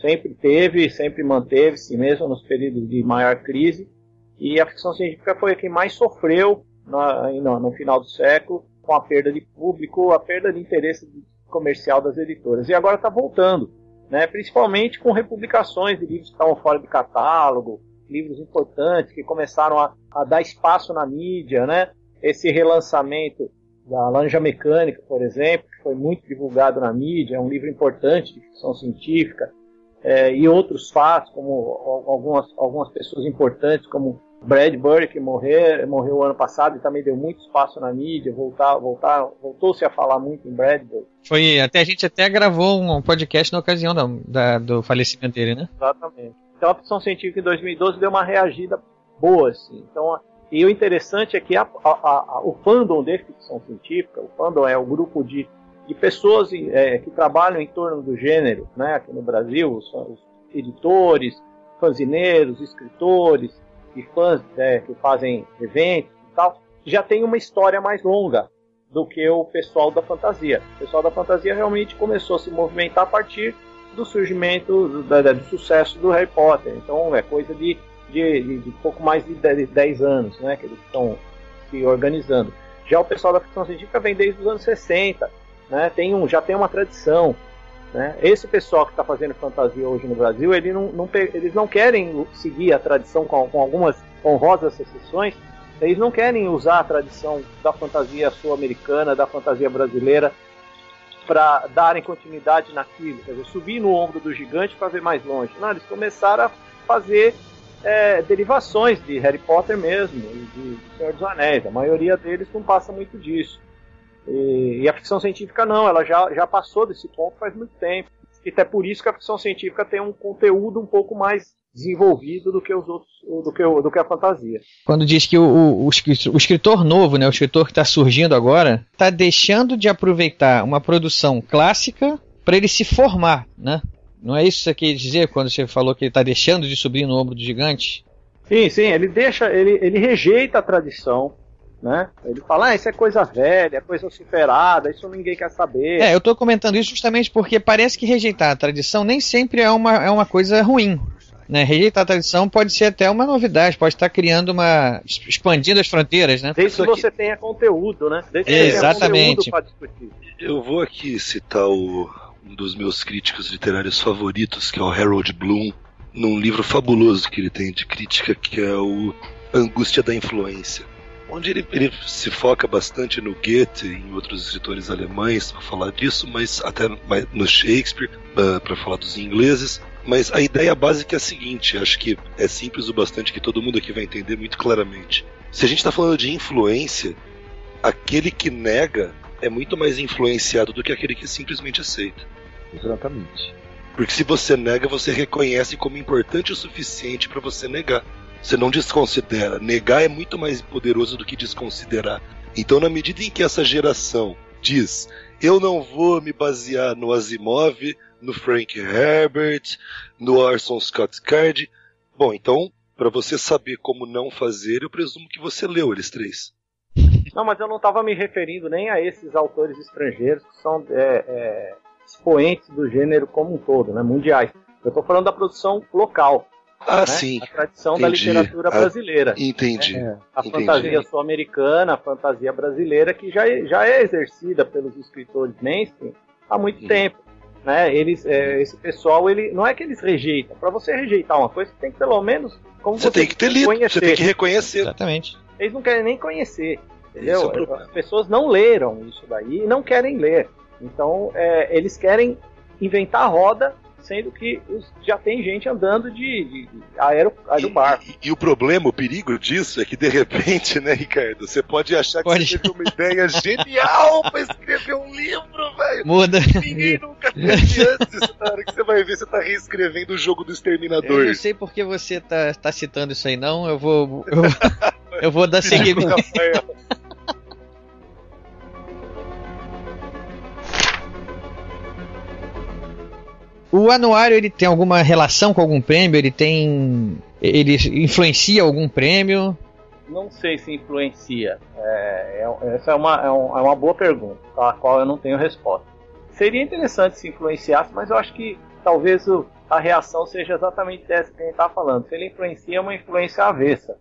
sempre teve, sempre manteve-se, mesmo nos períodos de maior crise, e a ficção científica foi a que mais sofreu na, no, no final do século, com a perda de público, a perda de interesse comercial das editoras. E agora está voltando né, principalmente com republicações de livros que estavam fora de catálogo, livros importantes que começaram a, a dar espaço na mídia, né? Esse relançamento da Lanja Mecânica, por exemplo, que foi muito divulgado na mídia, é um livro importante de ficção científica, é, e outros fatos, como algumas, algumas pessoas importantes, como Bradbury, que morreu, morreu ano passado e também deu muito espaço na mídia, voltar, voltar, voltou-se a falar muito em Bradbury. Foi, até a gente até gravou um podcast na ocasião da, da, do falecimento dele, né? Exatamente. Então a ficção científica em 2012 deu uma reagida boa, assim. Então, e o interessante é que a, a, a, o fandom de ficção científica, o fandom é o grupo de, de pessoas é, que trabalham em torno do gênero, né, aqui no Brasil, os, os editores, fanzineiros, escritores, e fãs né, que fazem eventos e tal, já tem uma história mais longa do que o pessoal da fantasia. O pessoal da fantasia realmente começou a se movimentar a partir do surgimento, do, do, do sucesso do Harry Potter. Então é coisa de, de, de, de pouco mais de 10 anos né, que eles estão se organizando. Já o pessoal da ficção científica vem desde os anos 60, né, tem um, já tem uma tradição. Né? Esse pessoal que está fazendo fantasia hoje no Brasil, ele não, não, eles não querem seguir a tradição com, com algumas honrosas exceções, eles não querem usar a tradição da fantasia sul-americana, da fantasia brasileira, para darem continuidade naquilo, quer dizer, subir no ombro do gigante para ver mais longe. Não, eles começaram a fazer é, derivações de Harry Potter mesmo, de, Senhor dos Anéis. A maioria deles não passa muito disso. E, e, a ficção científica não, ela já, já passou desse ponto faz muito tempo. E até por isso que a ficção científica tem um conteúdo um pouco mais desenvolvido do que os outros, do que, do que a fantasia. Quando diz que o, o, o escritor novo, né, o escritor que está surgindo agora, está deixando de aproveitar uma produção clássica para ele se formar, né? Não é isso que você quer dizer quando você falou que ele está deixando de subir no ombro do gigante? Sim, sim, ele deixa, ele, ele rejeita a tradição, né? Ele fala, ah, isso é coisa velha, é coisa superada, isso ninguém quer saber. É, eu estou comentando isso justamente porque parece que rejeitar a tradição nem sempre é uma, é uma coisa ruim. Né? Rejeitar a tradição pode ser até uma novidade, pode estar criando uma. expandindo as fronteiras, né? Desde que você tenha conteúdo, né? Desde que Exatamente. Eu vou aqui citar o, um dos meus críticos literários favoritos, que é o Harold Bloom, num livro fabuloso que ele tem de crítica, que é o Angústia da Influência onde ele, ele, se foca bastante no Goethe e em outros escritores alemães para falar disso, mas até no Shakespeare para falar dos ingleses. Mas a ideia básica é a seguinte: acho que é simples o bastante que todo mundo aqui vai entender muito claramente. Se a gente está falando de influência, aquele que nega é muito mais influenciado do que aquele que simplesmente aceita. Exatamente. Porque se você nega, você reconhece como importante o suficiente para você negar. Você não desconsidera. Negar é muito mais poderoso do que desconsiderar. Então, na medida em que essa geração diz: eu não vou me basear no Asimov, no Frank Herbert, no Orson Scott Card. Bom, então, para você saber como não fazer, eu presumo que você leu eles três. Não, mas eu não estava me referindo nem a esses autores estrangeiros que são é, é, expoentes do gênero como um todo, né, mundiais. Eu estou falando da produção local. Ah, né? sim. A tradição entendi. da literatura ah, brasileira. Ah, entendi. É, a entendi. fantasia sul-americana, a fantasia brasileira, que já, é, já é exercida pelos escritores mainstream há muito uhum. tempo. Né? Eles, é, esse pessoal, ele não é que eles rejeitam. Para você rejeitar uma coisa, você tem que pelo menos. Como você, você tem que ter lido, conhecer. você tem que reconhecer. Exatamente. Eles não querem nem conhecer. Entendeu? É As pessoas não leram isso daí e não querem ler. Então, é, eles querem inventar a roda sendo que os- já tem gente andando de, de, aero, aerobarco. E o problema, o perigo disso é que de repente, né, Ricardo, você pode achar que Pode. você teve uma ideia genial pra escrever um livro, velho. Muda. Ninguém nunca teve antes. Na hora que você vai ver, você tá reescrevendo o jogo do Eu Exterminador. não sei porque você tá, tá citando isso aí, não. Eu vou. Eu, eu vou dar seguimento. O anuário ele tem alguma relação com algum prêmio? Ele tem. Ele influencia algum prêmio? Não sei se influencia. É, é- essa é uma, é, um- é uma boa pergunta, a qual eu não tenho resposta. Seria interessante se influenciasse, mas eu acho que talvez o- a reação seja exatamente essa que a gente está falando. Se ele influencia, é uma influência avessa.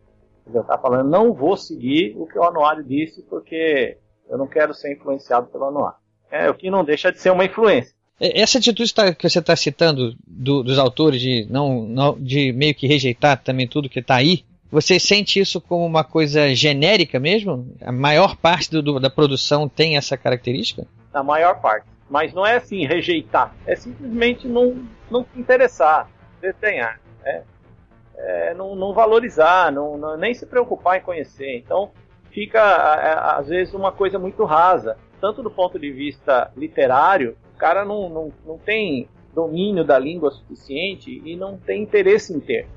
Ele está falando, não vou seguir o que o anuário disse, porque eu não quero ser influenciado pelo anuário. É o que não deixa de ser uma influência. É, Essa atitude tá- que você está citando do- dos autores de não, não- de meio que rejeitar também tudo que está aí, você sente isso como uma coisa genérica mesmo? A maior parte do- do- da produção tem essa característica? na maior parte. Mas não é assim, rejeitar. É simplesmente não, não se interessar, desenhar. né? É, não, não valorizar, não, não- nem se preocupar em conhecer. Então, fica, a- a- às vezes, uma coisa muito rasa. Tanto do ponto de vista literário, cara não, não, não tem domínio da língua suficiente e não tem interesse em ter.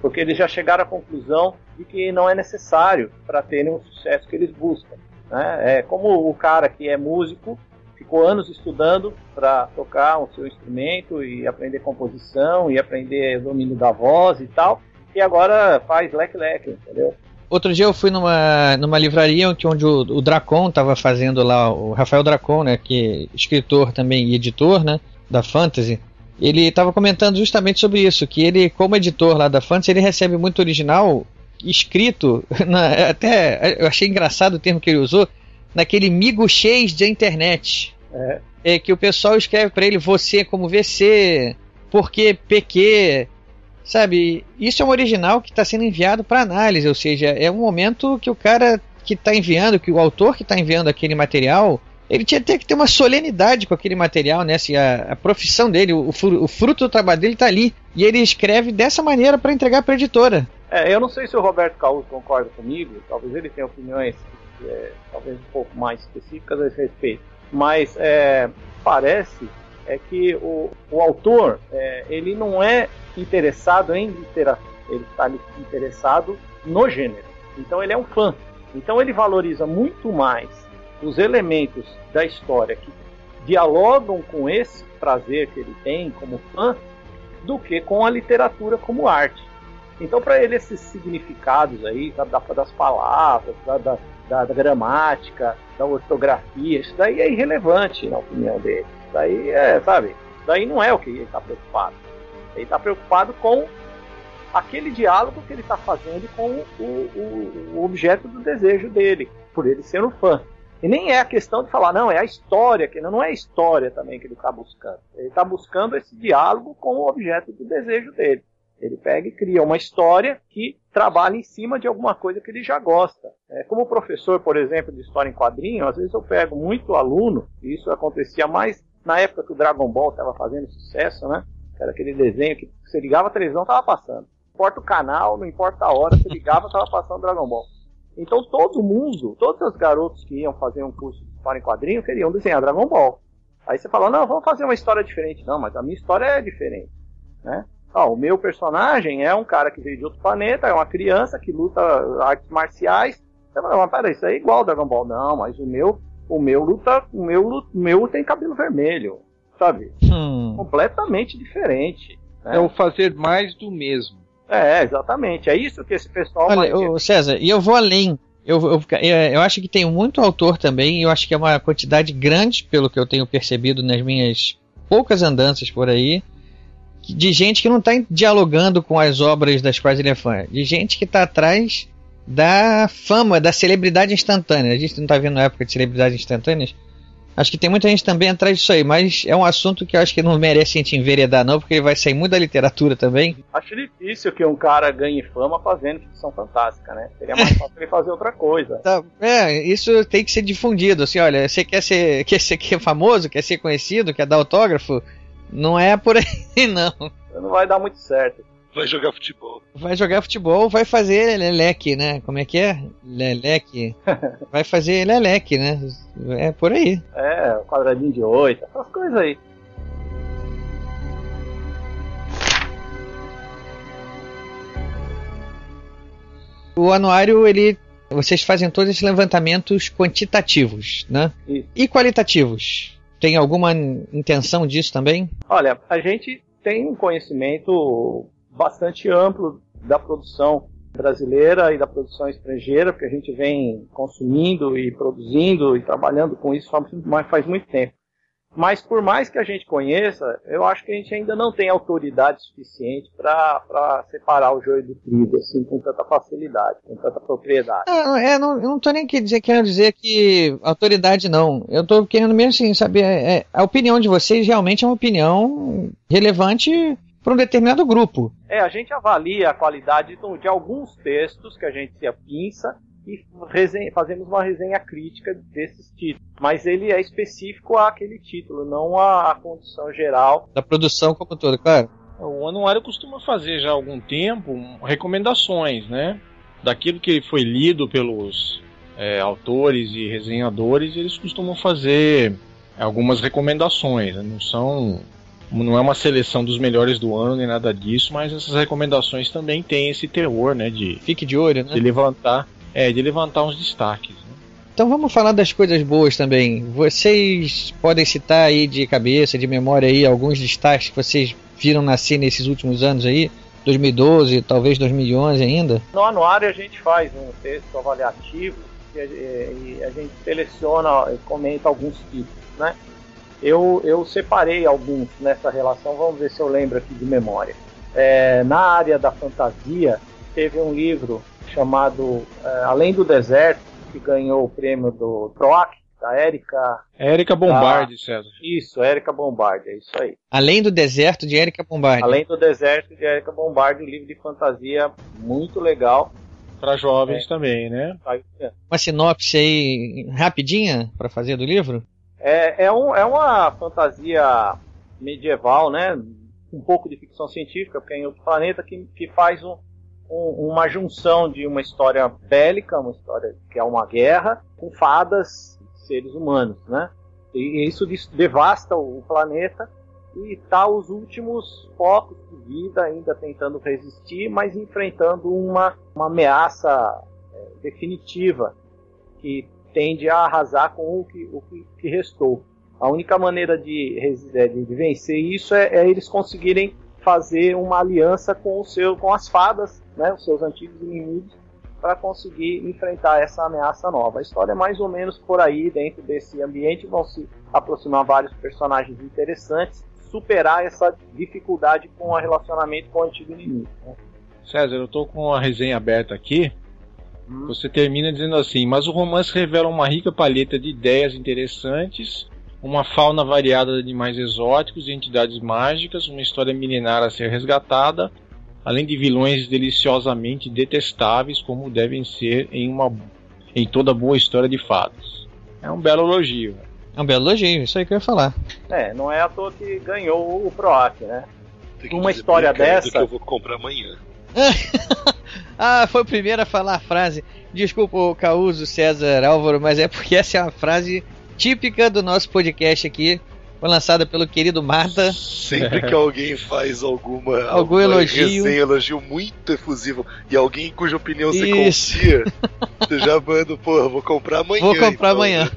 Porque eles já chegaram à conclusão de que não é necessário para terem o sucesso que eles buscam. Né? É como o cara que é músico ficou anos estudando para tocar o seu instrumento e aprender composição e aprender o domínio da voz e tal, e agora faz leque-leque, entendeu? Outro dia eu fui numa, numa livraria onde, o, o Dracon estava fazendo lá, o Rafael Dracon, né, que é escritor também e editor, né, da Fantasy. Ele estava comentando justamente sobre isso, que ele, como editor lá da Fantasy, ele recebe muito original escrito, na- até eu achei engraçado o termo que ele usou, naquele miguxês da internet. É. É que o pessoal escreve para ele você como VC, porque PQ, sabe? Isso é um original que está sendo enviado para análise, ou seja, é um momento que o cara que está enviando, que o autor que está enviando aquele material, ele tinha que ter uma solenidade com aquele material, né? Assim, a, a profissão dele, o, o fruto do trabalho dele está ali. E ele escreve dessa maneira para entregar para a editora. É, eu não sei se o Roberto Caus concorda comigo, talvez ele tenha opiniões é, talvez um pouco mais específicas a esse respeito, mas é, parece é que o, o autor é, ele não é interessado em literatura, ele está interessado no gênero. Então ele é um fã. Então ele valoriza muito mais os elementos da história que dialogam com esse prazer que ele tem como fã do que com a literatura como arte. Então, para ele, esses significados aí, das palavras, da- da- da gramática, da ortografia, isso daí é irrelevante na opinião dele. Daí é, sabe, daí não é o que ele está preocupado. Ele está preocupado com aquele diálogo que ele está fazendo com o, o- o objeto do desejo dele, por ele ser um fã. E nem é a questão de falar, não, é a história, que não é a história também que ele está buscando. Ele está buscando esse diálogo com o objeto do desejo dele. Ele pega e cria uma história que trabalha em cima de alguma coisa que ele já gosta. É, como professor, por exemplo, de história em quadrinho, às vezes eu pego muito aluno, e isso acontecia mais na época que o Dragon Ball estava fazendo sucesso, né? Era aquele desenho que você ligava a televisão, estava passando. Não importa o canal, não importa a hora, você ligava, estava passando Dragon Ball. Então todo mundo, todos os garotos que iam fazer um curso história em quadrinho queriam desenhar Dragon Ball. Aí você fala, não, vamos fazer uma história diferente. Não, mas a minha história é diferente, né? Ó, o meu personagem é um cara que veio de outro planeta, é uma criança que luta artes marciais. Você fala, mas peraí, isso é igual ao Dragon Ball. Não, mas o meu, o meu luta, o meu, meu tem cabelo vermelho, sabe? Hum. Completamente diferente. né? É o fazer mais do mesmo. É, exatamente. É isso que esse pessoal Olha, ô, César, e eu vou além. Eu, eu, é, eu acho que tem muito autor também, e eu acho que é uma quantidade grande, pelo que eu tenho percebido nas minhas poucas andanças por aí, de gente que não está dialogando com as obras das quais ele é fã, de gente que está atrás da fama, da celebridade instantânea. A gente não está vendo a época de celebridades instantâneas. Acho que tem muita gente também atrás disso aí, mas é um assunto que eu acho que não merece a gente enveredar, não, porque ele vai sair muito da literatura também. Acho difícil que um cara ganhe fama fazendo ficção fantástica, né? Seria mais fácil ele fazer outra coisa. Tá, é, isso tem que ser difundido. Assim, olha, você quer ser, quer ser quer famoso, quer ser conhecido, quer dar autógrafo? Não é por aí, não. Não vai dar muito certo. Vai jogar futebol. Vai jogar futebol, vai fazer leleque, né? Como é que é? Leleque. Vai fazer leleque, né? É por aí. É, quadradinho de oito, essas coisas aí. O anuário, ele. Vocês fazem todos esses levantamentos quantitativos, né? Isso. E qualitativos? Tem alguma intenção disso também? Olha, a gente tem um conhecimento bastante amplo da produção brasileira e da produção estrangeira, porque a gente vem consumindo e produzindo e trabalhando com isso faz muito tempo. Mas por mais que a gente conheça, eu acho que a gente ainda não tem autoridade suficiente para separar o joio do trigo assim com tanta facilidade, com tanta propriedade. É, não, eu não estou nem dizer, querendo dizer que autoridade não. Eu estou querendo mesmo assim, saber, é, a opinião de vocês realmente é uma opinião relevante para um determinado grupo. É, a gente avalia a qualidade de alguns textos que a gente se apinça e resenha, fazemos uma resenha crítica desses títulos. Mas ele é específico àquele título, não à, à condição geral. Da produção como toda, claro. O anuário costuma fazer já há algum tempo recomendações, né? Daquilo que foi lido pelos é, autores e resenhadores, eles costumam fazer algumas recomendações. Né? Não são não é uma seleção dos melhores do ano nem nada disso, mas essas recomendações também têm esse terror, né? De fique de olho, né? De levantar é, de levantar uns destaques. Né? Então vamos falar das coisas boas também. Vocês podem citar aí de cabeça, de memória aí, alguns destaques que vocês viram nascer nesses últimos anos aí? 2012, talvez 2011 ainda? No anuário a gente faz um texto avaliativo e a, e a gente seleciona e comenta alguns títulos, né? Eu, eu separei alguns nessa relação, vamos ver se eu lembro aqui de memória. É, na área da fantasia, teve um livro chamado é, Além do Deserto, que ganhou o prêmio do PROAC, da Érica. Érica Bombardi, da... César. Isso, Érica Bombardi, é isso aí. Além do Deserto, de Érica Bombardi. Além do Deserto, de Érica Bombardi, um livro de fantasia muito legal. Para jovens é. também, né? Uma sinopse aí rapidinha para fazer do livro? É, é, um, é uma fantasia medieval, né? Um pouco de ficção científica, porque é em outro planeta, que, que faz um, um, uma junção de uma história bélica, uma história que é uma guerra, com fadas, seres humanos, né? E isso devasta o planeta e está os últimos focos de vida ainda tentando resistir, mas enfrentando uma, uma ameaça é, definitiva que tende a arrasar com o que, o que restou. A única maneira de, é, de, de vencer isso é, é, eles conseguirem fazer uma aliança com o seu, com as fadas, né, os seus antigos inimigos, para conseguir enfrentar essa ameaça nova. A história é mais ou menos por aí, dentro desse ambiente, vão se aproximar vários personagens interessantes, superar essa dificuldade com o relacionamento com o antigo inimigo. Né? César, eu estou com a resenha aberta aqui. Hum. Você termina dizendo assim: mas o romance revela uma rica palheta de ideias interessantes uma fauna variada de animais exóticos e entidades mágicas, uma história milenar a ser resgatada, além de vilões deliciosamente detestáveis, como devem ser em, uma, em toda boa história de fadas. É um belo elogio. É um belo elogio, isso aí que eu ia falar. É, não é à toa que ganhou o PROAC, né? Uma história dessa. Que eu vou comprar amanhã. ah, foi o primeiro a falar a frase. Desculpa o Causo César Álvaro, mas é porque essa é uma frase típica do nosso podcast aqui. Foi lançada pelo querido Marta. Sempre que alguém faz alguma, algum alguma elogio. Resenha, elogio muito efusivo e alguém cuja opinião você confia, você já manda, pô, vou comprar amanhã. Vou comprar então. amanhã.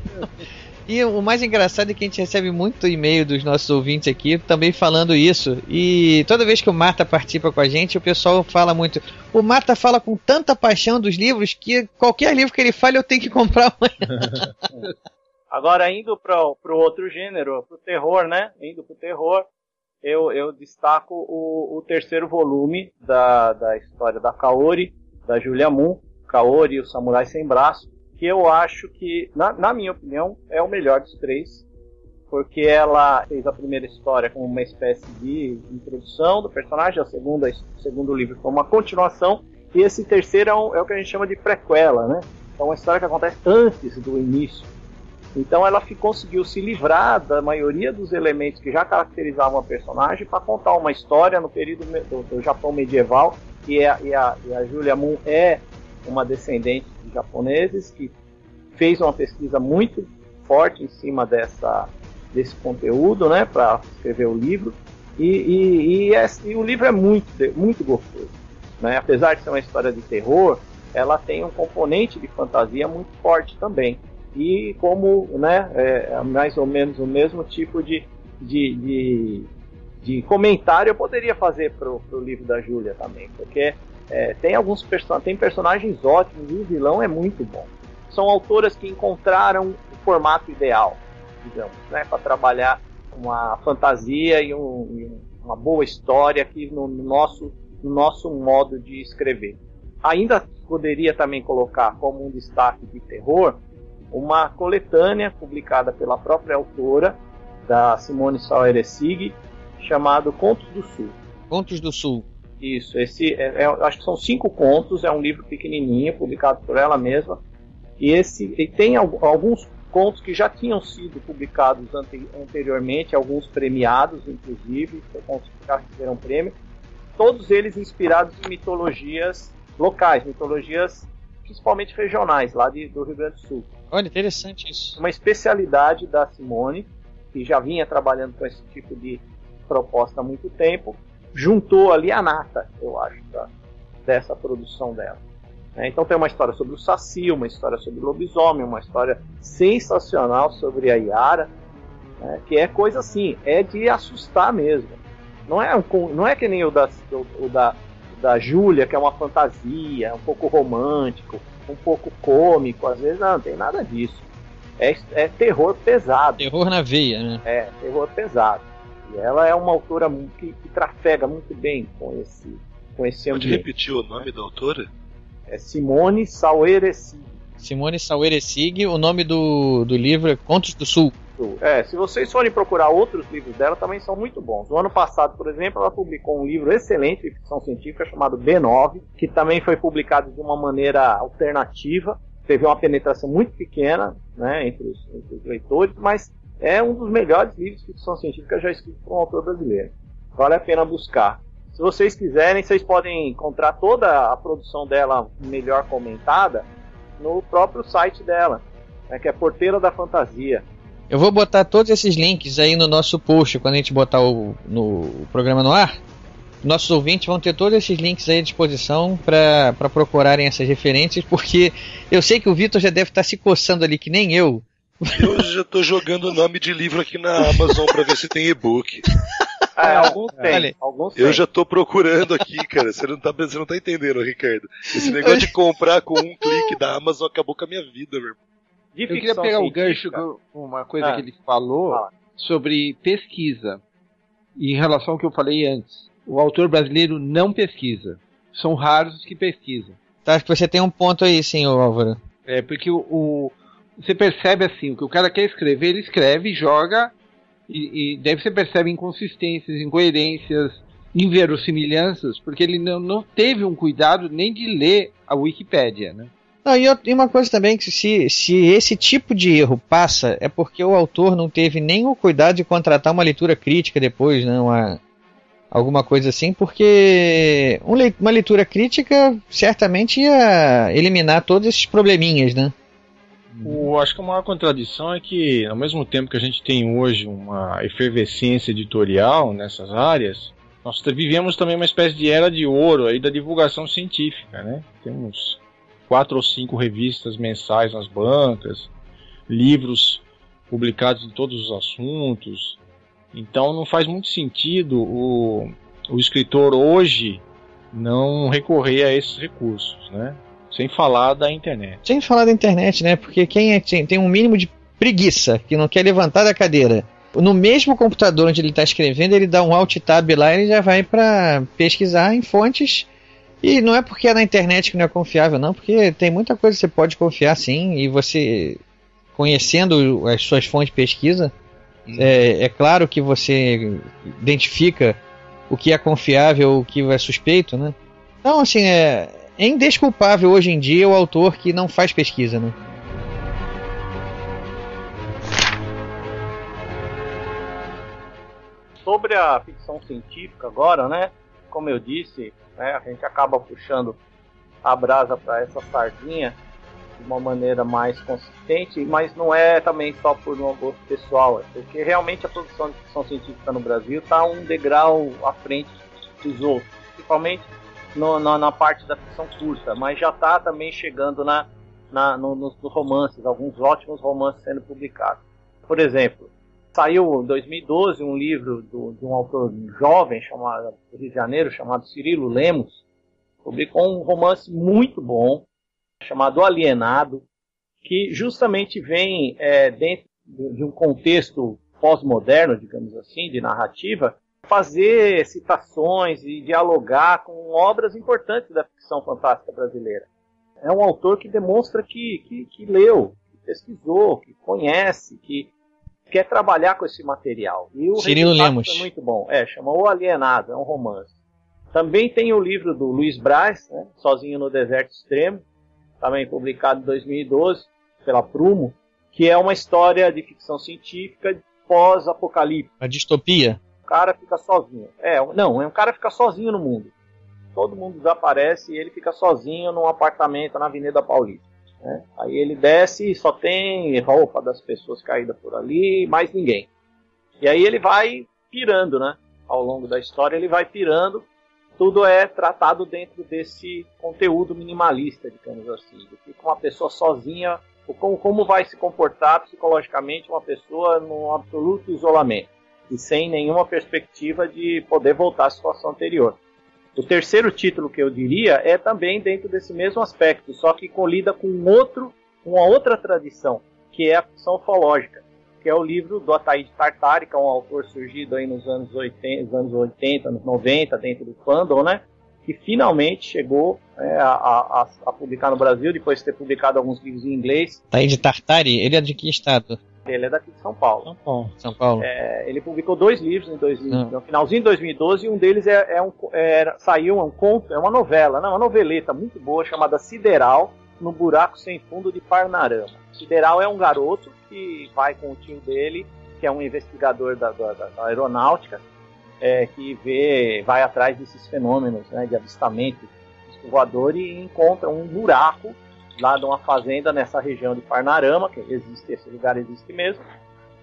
E o mais engraçado é que a gente recebe muito e-mail dos nossos ouvintes aqui também falando isso. E toda vez que o Marta participa com a gente, o pessoal fala muito. O Marta fala com tanta paixão dos livros que qualquer livro que ele fale eu tenho que comprar amanhã. Agora, indo para o outro gênero, para o terror, né? Indo para o terror, eu, eu destaco o, o, terceiro volume da, da história da Kaori, da Julia Moon, Kaori e o Samurai Sem Braço, que eu acho que, na, na minha opinião, é o melhor dos três, porque ela fez a primeira história como uma espécie de introdução do personagem, a segunda, o segundo livro como uma continuação, e esse terceiro é, um, é o que a gente chama de prequela, né? É uma história que acontece antes do início Então ela conseguiu se livrar da maioria dos elementos que já caracterizavam a personagem para contar uma história no período do, do Japão medieval e a, e, a, e a Julia Moon é uma descendente de japoneses que fez uma pesquisa muito forte em cima dessa, desse conteúdo, né, para escrever o livro. E, e, e, é, e, o livro é muito, muito gostoso. Né? Apesar de ser uma história de terror, ela tem um componente de fantasia muito forte também. E como né, é, é mais ou menos o mesmo tipo de, de, de, de comentário eu poderia fazer para o livro da Júlia também, porque é, tem alguns person tem personagens ótimos e o vilão é muito bom. São autoras que encontraram o formato ideal, digamos, né, para trabalhar uma fantasia e, um, e, uma boa história aqui no, nosso, no nosso modo de escrever. Ainda poderia também colocar como um destaque de terror uma coletânea publicada pela própria autora, da Simone Saueresig, chamado Contos do Sul. Contos do Sul. Isso, esse é, é, acho que são cinco contos, é um livro pequenininho, publicado por ela mesma. E esse e tem alguns contos que já tinham sido publicados ante, anteriormente, alguns premiados, inclusive, contos que já receberam prêmio, todos eles inspirados em mitologias locais, mitologias principalmente regionais, lá de, do Rio Grande do Sul. Olha, interessante isso. Uma especialidade da Simone, que já vinha trabalhando com esse tipo de proposta há muito tempo, juntou ali a nata, eu acho, tá? dessa produção dela. É, então tem uma história sobre o Saci, uma história sobre o lobisomem, uma história sensacional sobre a Yara, né, que é coisa assim, é de assustar mesmo. Não é, um, não é que nem o da, o, o da, da Júlia, que é uma fantasia, um pouco romântico, um pouco cômico, às vezes não, não tem nada disso. É, é terror pesado. Terror na veia, né? É, terror pesado. E ela é uma autora que, que trafega muito bem com esse, com esse ambiente. Pode repetir o nome da autora? É Simone Saueresig. Simone Saueresig, o nome do, do livro é Contos do Sul. É, se vocês forem procurar outros livros dela, também são muito bons. No ano passado, por exemplo, ela publicou um livro excelente de ficção científica chamado B9, que também foi publicado de uma maneira alternativa. Teve uma penetração muito pequena né, entre, os, entre os leitores, mas é um dos melhores livros de ficção científica já escrito por um autor brasileiro. Vale a pena buscar. Se vocês quiserem, vocês podem encontrar toda a produção dela melhor comentada no próprio site dela, né, que é Porteira da Fantasia. Eu vou botar todos esses links aí no nosso post quando a gente botar o, no, o programa no ar. Nossos ouvintes vão ter todos esses links aí à disposição para procurarem essas referências, porque eu sei que o Vitor já deve estar se coçando ali, que nem eu. Eu já estou jogando o nome de livro aqui na Amazon para ver se tem e-book. É, alguns tem. Alguns eu tem. já tô procurando aqui, cara. Você não, tá, você não tá entendendo, Ricardo. Esse negócio de comprar com um clique da Amazon acabou com a minha vida, meu irmão. Eu queria pegar o um gancho com uma coisa ah, que ele falou fala. sobre pesquisa. Em relação ao que eu falei antes. O autor brasileiro não pesquisa. São raros os que pesquisam. Tá, acho que você tem um ponto aí, sim, Álvaro. É, porque o, o, você percebe assim, o que o cara quer escrever, ele escreve, joga e, e daí você percebe inconsistências, incoerências, inverossimilhanças, porque ele não, não teve um cuidado nem de ler a Wikipédia, né? Não, e, e uma coisa também que se, se esse tipo de erro passa é porque o autor não teve nem o cuidado de contratar uma leitura crítica depois, né? Uma, alguma coisa assim, porque uma leitura crítica certamente ia eliminar todos esses probleminhas, né? O, acho que a maior contradição é que, ao mesmo tempo que a gente tem hoje uma efervescência editorial nessas áreas, nós vivemos também uma espécie de era de ouro aí da divulgação científica, né? Temos quatro ou cinco revistas mensais nas bancas, livros publicados em todos os assuntos. Então não faz muito sentido o, o escritor hoje não recorrer a esses recursos, né? Sem falar da internet. Sem falar da internet, né? Porque quem é, tem um mínimo de preguiça, que não quer levantar da cadeira, no mesmo computador onde ele está escrevendo, ele dá um alt tab lá e ele já vai para pesquisar em fontes. E não é porque é na internet que não é confiável, não, porque tem muita coisa que você pode confiar sim, e você, conhecendo as suas fontes de pesquisa, hum. é, é claro que você identifica o que é confiável, o que é suspeito, né? Então, assim, é, é indesculpável hoje em dia o autor que não faz pesquisa, né? Sobre a ficção científica agora, né? Como eu disse, né, a gente acaba puxando a brasa para essa sardinha de uma maneira mais consistente, mas não é também só por um gosto pessoal, é porque realmente a produção de ficção científica no Brasil está um degrau à frente dos outros, principalmente no, na, na, parte da ficção curta, mas já está também chegando na, na no, nos, romances, alguns ótimos romances sendo publicados. Por exemplo, saiu em 2012 um livro do, de um autor jovem chamado do Rio de Janeiro chamado Cirilo Lemos, publicou um romance muito bom chamado Alienado, que justamente vem é, dentro de um contexto pós-moderno, digamos assim, de narrativa, fazer citações e dialogar com obras importantes da ficção fantástica brasileira. É um autor que demonstra que, que, que leu, que pesquisou, que conhece, que quer trabalhar com esse material. E o Cirilo Lemos. é muito bom. É, chama O Alienado, é um romance. Também tem o livro do Luiz Braz, né, Sozinho no Deserto Extremo, também publicado em 2012 pela Prumo, que é uma história de ficção científica pós-apocalipse. A distopia? Cara fica sozinho. É, não, é um cara fica sozinho no mundo. Todo mundo desaparece e ele fica sozinho num apartamento na Avenida Paulista. Né? Aí ele desce e só tem roupa das pessoas caídas por ali, mais ninguém. E aí ele vai pirando, né? Ao longo da história ele vai pirando tudo é tratado dentro desse conteúdo minimalista, digamos assim. Que uma pessoa sozinha, como, como vai se comportar psicologicamente uma pessoa num absoluto isolamento e sem nenhuma perspectiva de poder voltar à situação anterior. O terceiro título que eu diria é também dentro desse mesmo aspecto, só que colida com outro, uma outra tradição, que é a ficção ufológica que é o livro do Ataíde Tartari, que é um autor surgido aí nos anos 80, anos 80, anos 90, dentro do fandom, né? Que finalmente chegou é, a, a, a, publicar no Brasil, depois de ter publicado alguns livros em inglês. Ataíde Tartari, ele é de que estado? Ele é daqui de São Paulo. São Paulo. São Paulo. É, ele publicou dois livros em dois, no finalzinho de 2012 e um deles é, é um, é, saiu um conto, é uma novela, não, uma noveleta muito boa chamada Sideral no Buraco Sem Fundo de Parnarama. Sideral é um garoto que vai com o tio dele, que é um investigador da, da, da aeronáutica, é, que vê, vai atrás desses fenômenos né, de avistamento voador e encontra um buraco lá de uma fazenda nessa região de Parnarama, que existe, esse lugar existe mesmo,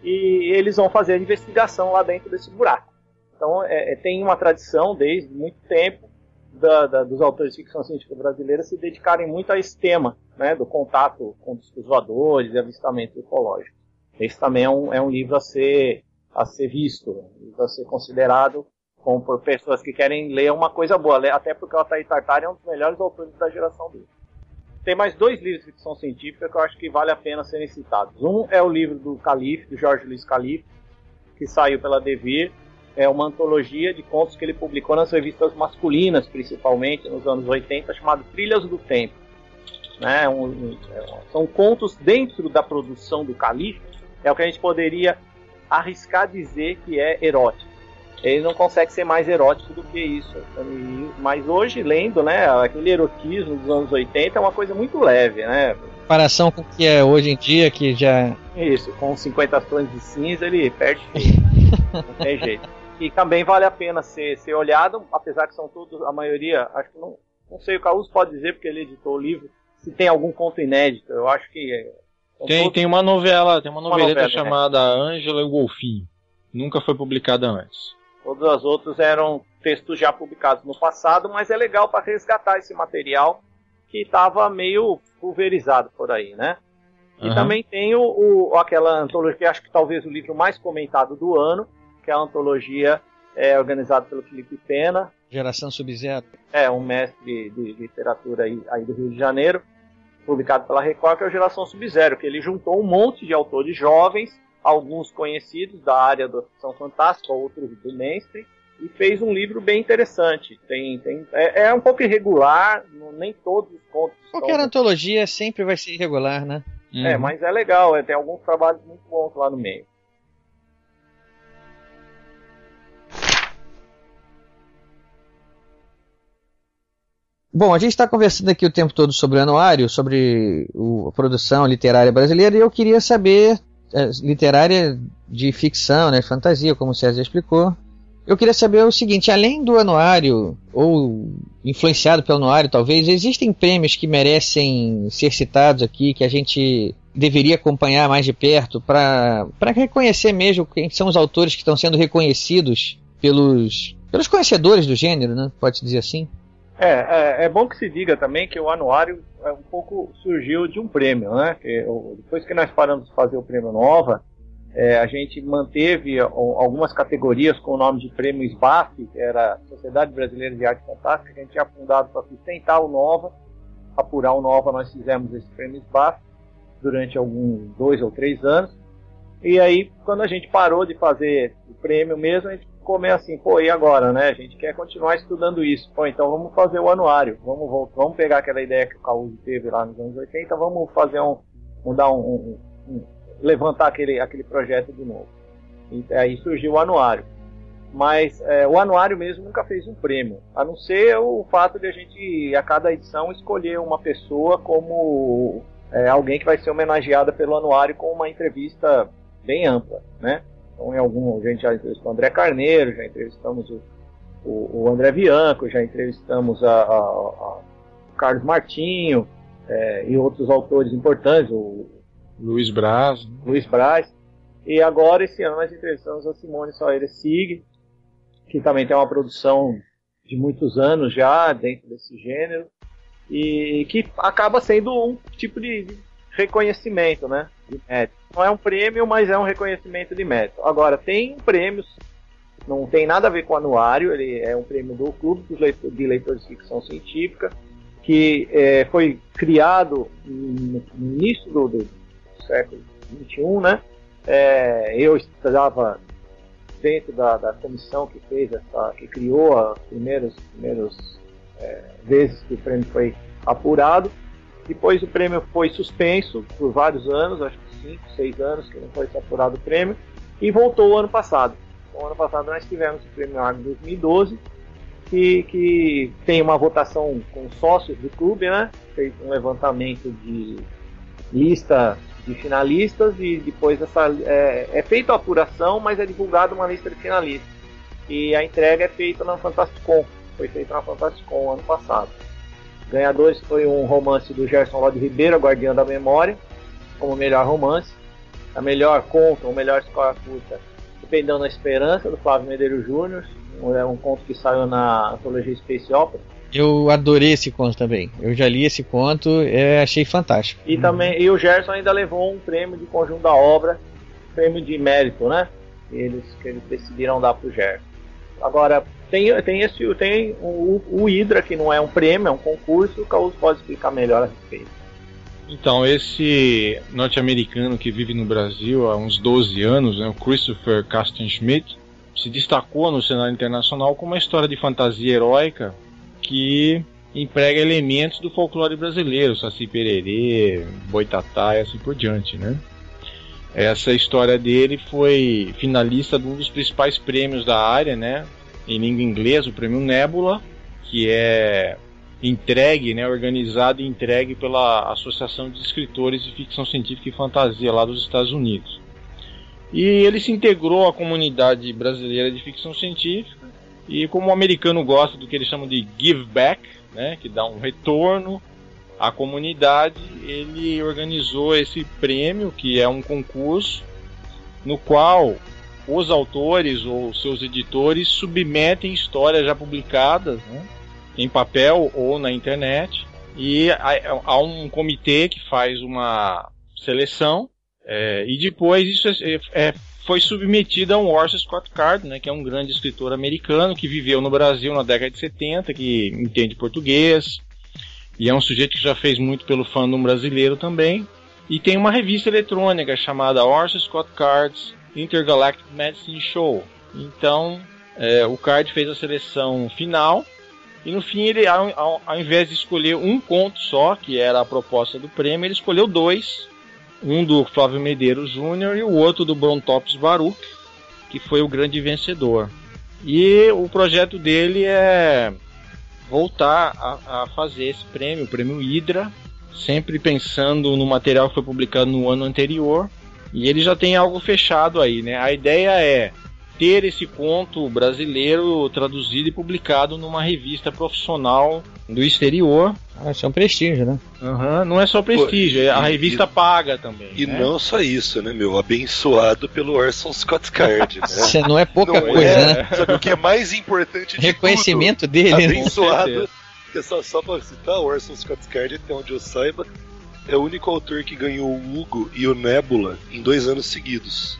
e eles vão fazer a investigação lá dentro desse buraco. Então é, é tem uma tradição desde muito tempo da, da, dos autores de ficção científica brasileira se dedicarem muito a esse tema, né, do contato com os voadores e avistamento ecológico. Esse também é um, é um livro a ser, a ser visto, a ser considerado como por pessoas que querem ler uma coisa boa, até porque o Altair Tartari é um dos melhores autores da geração dele. Tem mais dois livros de ficção científica que eu acho que vale a pena serem citados. Um é o livro do Calife, do Jorge Luiz Calife, que saiu pela Devir, é uma antologia de contos que ele publicou nas revistas masculinas, principalmente nos anos 80, chamado Trilhas do Tempo. Né? Um, um, é, são contos dentro da produção do Calife, é o que a gente poderia arriscar dizer que é erótico. Ele não consegue ser mais erótico do que isso. Mas hoje, lendo, né, aquele erotismo dos anos 80 é uma coisa muito leve, né? Comparação com o que é hoje em dia, que já. Isso, com 50 tons de cinza, ele perde. não tem jeito que também vale a pena ser, ser olhado, apesar que são todos, a maioria, acho que não, não sei, o Caus pode dizer porque ele editou o livro, se tem algum conto inédito, eu acho que... É, tem, todos... tem uma novela, tem uma noveleta uma novela, chamada né? Ângela e o Golfinho, nunca foi publicada antes. Todas as outras eram textos já publicados no passado, mas é legal para resgatar esse material que estava meio pulverizado por aí, né? E uhum. também tem o, o, aquela antologia, acho que talvez o livro mais comentado do ano, que é a antologia é organizada pelo Felipe Pena. Geração Sub-Zero. É, um mestre de, literatura aí, aí, do Rio de Janeiro, publicado pela Record, que é o Geração Sub-Zero, que ele juntou um monte de autores jovens, alguns conhecidos da área da ficção fantástica, outros do mainstream, e fez um livro bem interessante. Tem, tem, é, é um pouco irregular, nem todos os contos. Qualquer estão... antologia sempre vai ser irregular, né? É, uhum. mas é legal, é, tem alguns trabalhos muito bons lá no meio. Bom, a gente está conversando aqui o tempo todo sobre o anuário, sobre o, a produção literária brasileira, e eu queria saber, é, literária de ficção, né, fantasia, como o César explicou, Eu queria saber o seguinte: além do anuário, ou influenciado pelo anuário, talvez, existem prêmios que merecem ser citados aqui, que a gente deveria acompanhar mais de perto para reconhecer mesmo quem são os autores que estão sendo reconhecidos pelos, pelos conhecedores do gênero, né? Pode dizer assim? É, é, é, bom que se diga também que o anuário é um pouco surgiu de um prêmio, né? Depois que nós paramos de fazer o prêmio Nova, é, a gente manteve algumas categorias com o nome de prêmio SBAF, que era Sociedade Brasileira de Arte Fantástica, que a gente tinha fundado para sustentar o Nova, apurar o Nova, nós fizemos esse prêmio SBAF durante alguns dois ou três anos. E aí, quando a gente parou de fazer o prêmio mesmo, a gente ficou meio assim, pô, e agora, né? A gente quer continuar estudando isso. Pô, então vamos fazer o anuário. Vamos, vamos pegar aquela ideia que o Caúso teve lá nos anos 80, vamos fazer um. mudar um, um, um, levantar aquele, aquele projeto de novo. E aí surgiu o anuário. Mas é, o anuário mesmo nunca fez um prêmio, a não ser o fato de a gente, a cada edição, escolher uma pessoa como é, alguém que vai ser homenageada pelo anuário com uma entrevista bem ampla, né? Então, em algum, a gente já entrevistou o André Carneiro, já entrevistamos o, o, o André Bianco, já entrevistamos a, a, a Carlos Martinho é, e outros autores importantes, o Luiz Braz. Luiz Braz. E agora, esse ano, nós entrevistamos a Simone Soares Sig, que também tem uma produção de muitos anos já dentro desse gênero e que acaba sendo um tipo de reconhecimento, né, de mérito. Não é um prêmio, mas é um reconhecimento de mérito. Agora tem prêmios, não tem nada a ver com o anuário, ele é um prêmio do Clube de Leitores de Ficção Científica, que é, foi criado no início do, do século XXI, né? É, eu estava dentro da, da comissão que fez essa, que criou as primeiras, primeiros é, vezes que o prêmio foi apurado. Depois o prêmio foi suspenso por vários anos, acho que 5, 6 anos que não foi apurado o prêmio, e voltou o ano passado. O ano passado nós tivemos o prêmio em 2012, que, que tem uma votação com sócios do clube, né? Fez um levantamento de lista de finalistas e depois essa, é, é feita a apuração, mas é divulgada uma lista de finalistas. E a entrega é feita na Fantasticon, foi feita na Fantasticon ano passado. Ganhadores foi um romance do Gerson Lodi Ribeiro, Guardião da Memória, como melhor romance. A melhor conto, ou melhor escola curta, Dependendo da Esperança, do Flávio Medeiros Júnior. É um conto que saiu na antologia Space Opera. Eu adorei esse conto também. Eu já li esse conto, é, achei fantástico. E também, e o Gerson ainda levou um prêmio de conjunto da obra, prêmio de mérito, né? Eles que eles decidiram dar pro Gerson. Agora, tem, tem, esse, tem o, o Hydra, que não é um prêmio, é um concurso, o Caos pode explicar melhor a respeito. Então, esse norte-americano que vive no Brasil há uns 12 anos, né, o Christopher Casten Schmidt, se destacou no cenário internacional com uma história de fantasia heróica que emprega elementos do folclore brasileiro, Saci Pererê, Boitatá e assim por diante, né? Essa história dele foi finalista de um dos principais prêmios da área, né? Em língua inglesa, o prêmio Nebula, que é entregue, né, organizado e entregue pela Associação de Escritores de Ficção Científica e Fantasia lá dos Estados Unidos. E ele se integrou à comunidade brasileira de ficção científica e como o americano gosta do que eles chamam de give back, né, que dá um retorno à comunidade, ele organizou esse prêmio, que é um concurso, no qual os autores ou seus editores submetem histórias já publicadas né, em papel ou na internet, e há um comitê que faz uma seleção, é, e depois isso é, é, foi submetido a um Orson Scott Card, né, que é um grande escritor americano que viveu no Brasil na década de 70, que entende português, e é um sujeito que já fez muito pelo fandom brasileiro também. E tem uma revista eletrônica chamada Orson Scott Cards Intergalactic Medicine Show. Então, é, o Card fez a seleção final. E no fim, ele, ao, ao, invés de escolher um conto só, que era a proposta do prêmio, ele escolheu dois. Um do Flávio Medeiros Jr. e o outro do Brontops Baruch, que foi o grande vencedor. E o projeto dele é voltar a, a fazer esse prêmio, o prêmio Hydra, sempre pensando no material que foi publicado no ano anterior. E ele já tem algo fechado aí, né? A ideia é ter esse conto brasileiro traduzido e publicado numa revista profissional do exterior. Ah, isso é um prestígio, né? Uhum, não é só prestígio, Pô, a e- revista paga também. E né? não só isso, né, meu? Abençoado pelo Orson Scott Card, né? Isso não é pouca Não coisa, é, né? Sabe o que é mais importante de Reconhecimento tudo? dele, né? Abençoado. Que é só, só pra citar, o Orson Scott Card, até onde eu saiba, é o único autor que ganhou o Hugo e o Nebula em dois anos seguidos.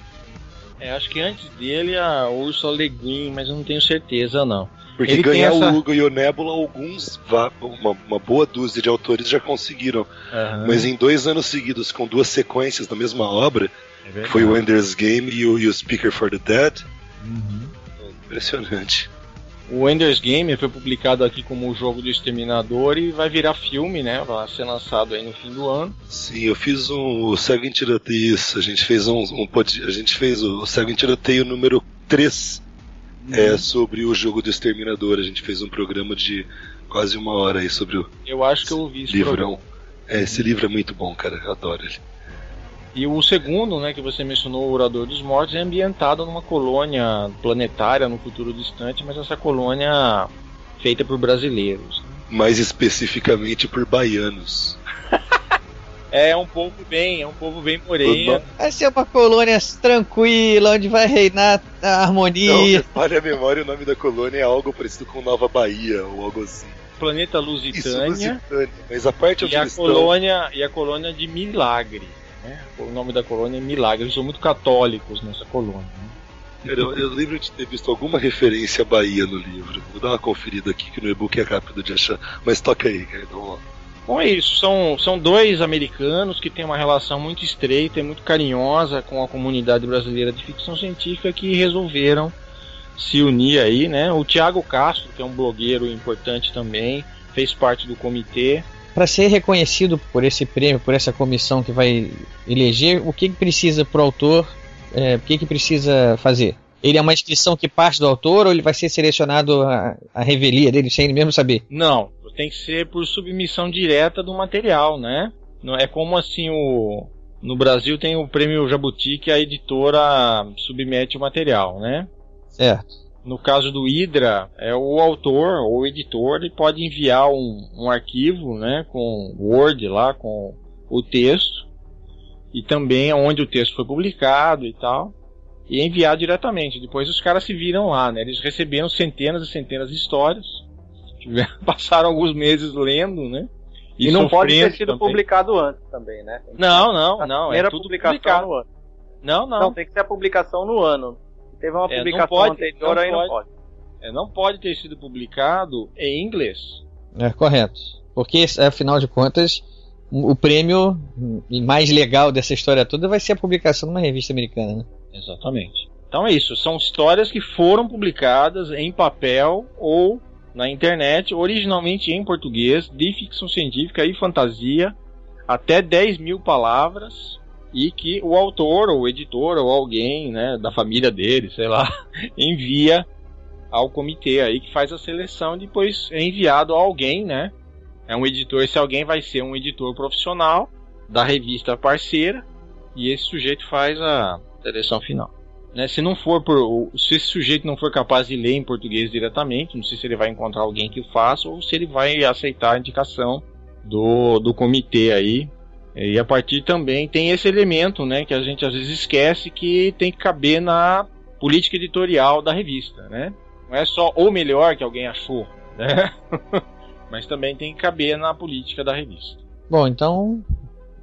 É, acho que antes dele a Ursula Le Guin, mas eu não tenho certeza não. Porque Ele ganhar essa- o Hugo e o Nebula, alguns, uma, uma boa dúzia de autores já conseguiram. Aham. Mas em dois anos seguidos, com duas sequências da mesma obra, É foi o Ender's Game e o, e o Speaker for the Dead, Uhum. impressionante. O Ender's Game foi publicado aqui como o jogo do Exterminador e vai virar filme, né? Vai ser lançado aí no fim do ano. Sim, eu fiz um o Cego em Tiroteio, isso, a gente fez um, um a gente fez o Cego em Tiroteio número 3, é, sobre o jogo do Exterminador, a gente fez um programa de quase uma hora aí sobre o Eu acho que eu ouvi esse livrão. programa. É, esse livro é muito bom, cara, eu adoro ele. E o segundo, né, que você mencionou, o Orador dos Mortos, é ambientado numa colônia planetária no futuro distante, mas essa colônia feita por brasileiros. Mais especificamente por baianos. É um povo bem, é um povo bem moreno. Vai ser uma colônia tranquila, onde vai reinar a Não, harmonia. repare a memória, o nome da colônia é algo parecido com Nova Bahia ou algo assim. Planeta Isso, Lusitânia Lusitânia. Mas a parte onde e a eles estão. colônia e a colônia de Milagre. Né? O nome da colônia é Milagre. Eles são muito católicos nessa colônia. né? Eu, eu lembro de ter visto alguma referência à Bahia no livro. Vou dar uma conferida aqui que no e-book é rápido de achar. Mas toca aí, cara. Ó. Bom, é isso. São, são dois americanos que têm uma relação muito estreita e muito carinhosa com a comunidade brasileira de ficção científica que resolveram se unir aí, né? O Thiago Castro, que é um blogueiro importante também, fez parte do comitê. Para ser reconhecido por esse prêmio, por essa comissão que vai eleger, o que, que precisa pro autor? é, o que, que precisa fazer? Ele é uma inscrição que parte do autor ou ele vai ser selecionado a, a revelia dele sem ele mesmo saber? Não, tem que ser por submissão direta do material, né? Não é como assim o no Brasil tem o prêmio Jabuti que a editora submete o material, né? Certo. No caso do Hydra, é o autor ou o editor, ele pode enviar um, um arquivo, né, com Word lá, com o texto, e também onde o texto foi publicado e tal, e enviar diretamente. Depois os caras se viram lá, né, eles receberam centenas e centenas de histórias, tiveram- passaram alguns meses lendo, né, E, não pode ter sido também. publicado antes também, né? Não, não, não, é tudo publicação publicado. no ano. Não, não. Não, tem que ser a publicação no ano. Teve uma É, não publicação pode, anterior, não aí não pode. pode. É, não pode ter sido publicado em inglês. É correto. Porque, afinal de contas, o prêmio mais legal dessa história toda vai ser a publicação numa revista americana, né? Exatamente. Então é isso, são histórias que foram publicadas em papel ou na internet, originalmente em português, de ficção científica e fantasia, até 10 mil palavras, e que o autor, ou o editor, ou alguém né, da família dele, sei lá, envia ao comitê aí que faz a seleção e depois é enviado a alguém, né? É um editor, esse alguém vai ser um editor profissional da revista parceira, e esse sujeito faz a seleção final. Né, se não for por, se esse sujeito não for capaz de ler em português diretamente, não sei se ele vai encontrar alguém que o faça ou se ele vai aceitar a indicação do, do comitê aí. E a partir também tem esse elemento, né, que a gente às vezes esquece que tem que caber na política editorial da revista, né? Não é só o melhor que alguém achou, né? Mas também tem que caber na política da revista. Bom, então,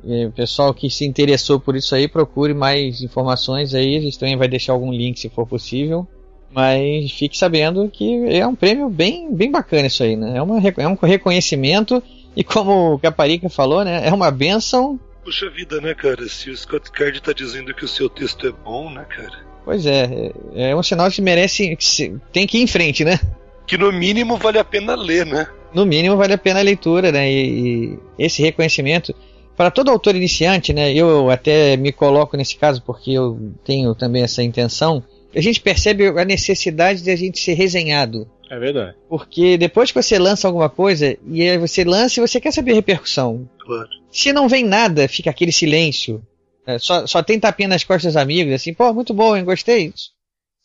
o pessoal que se interessou por isso aí, procure mais informações aí. A gente também vai deixar algum link se for possível. Mas fique sabendo que é um prêmio bem, bem bacana isso aí, né? É, uma, é um reconhecimento e como o Caparica falou, né? É uma benção. Puxa vida, né, cara? Se o Scott Card tá dizendo que o seu texto é bom, né, cara? Pois é, é é um sinal que merece, que se- tem que ir em frente, né? Que no mínimo vale a pena ler, né? no mínimo vale a pena a leitura, né? E, e esse reconhecimento para todo autor iniciante, né? Eu até me coloco nesse caso porque eu tenho também essa intenção. A gente percebe a necessidade de a gente ser resenhado. É verdade. Porque depois que você lança alguma coisa, e aí você lança e você quer saber a repercussão. Claro. Se não vem nada, fica aquele silêncio. É, só, só tem tapinha nas costas dos amigos, assim, pô, muito bom, hein, gostei.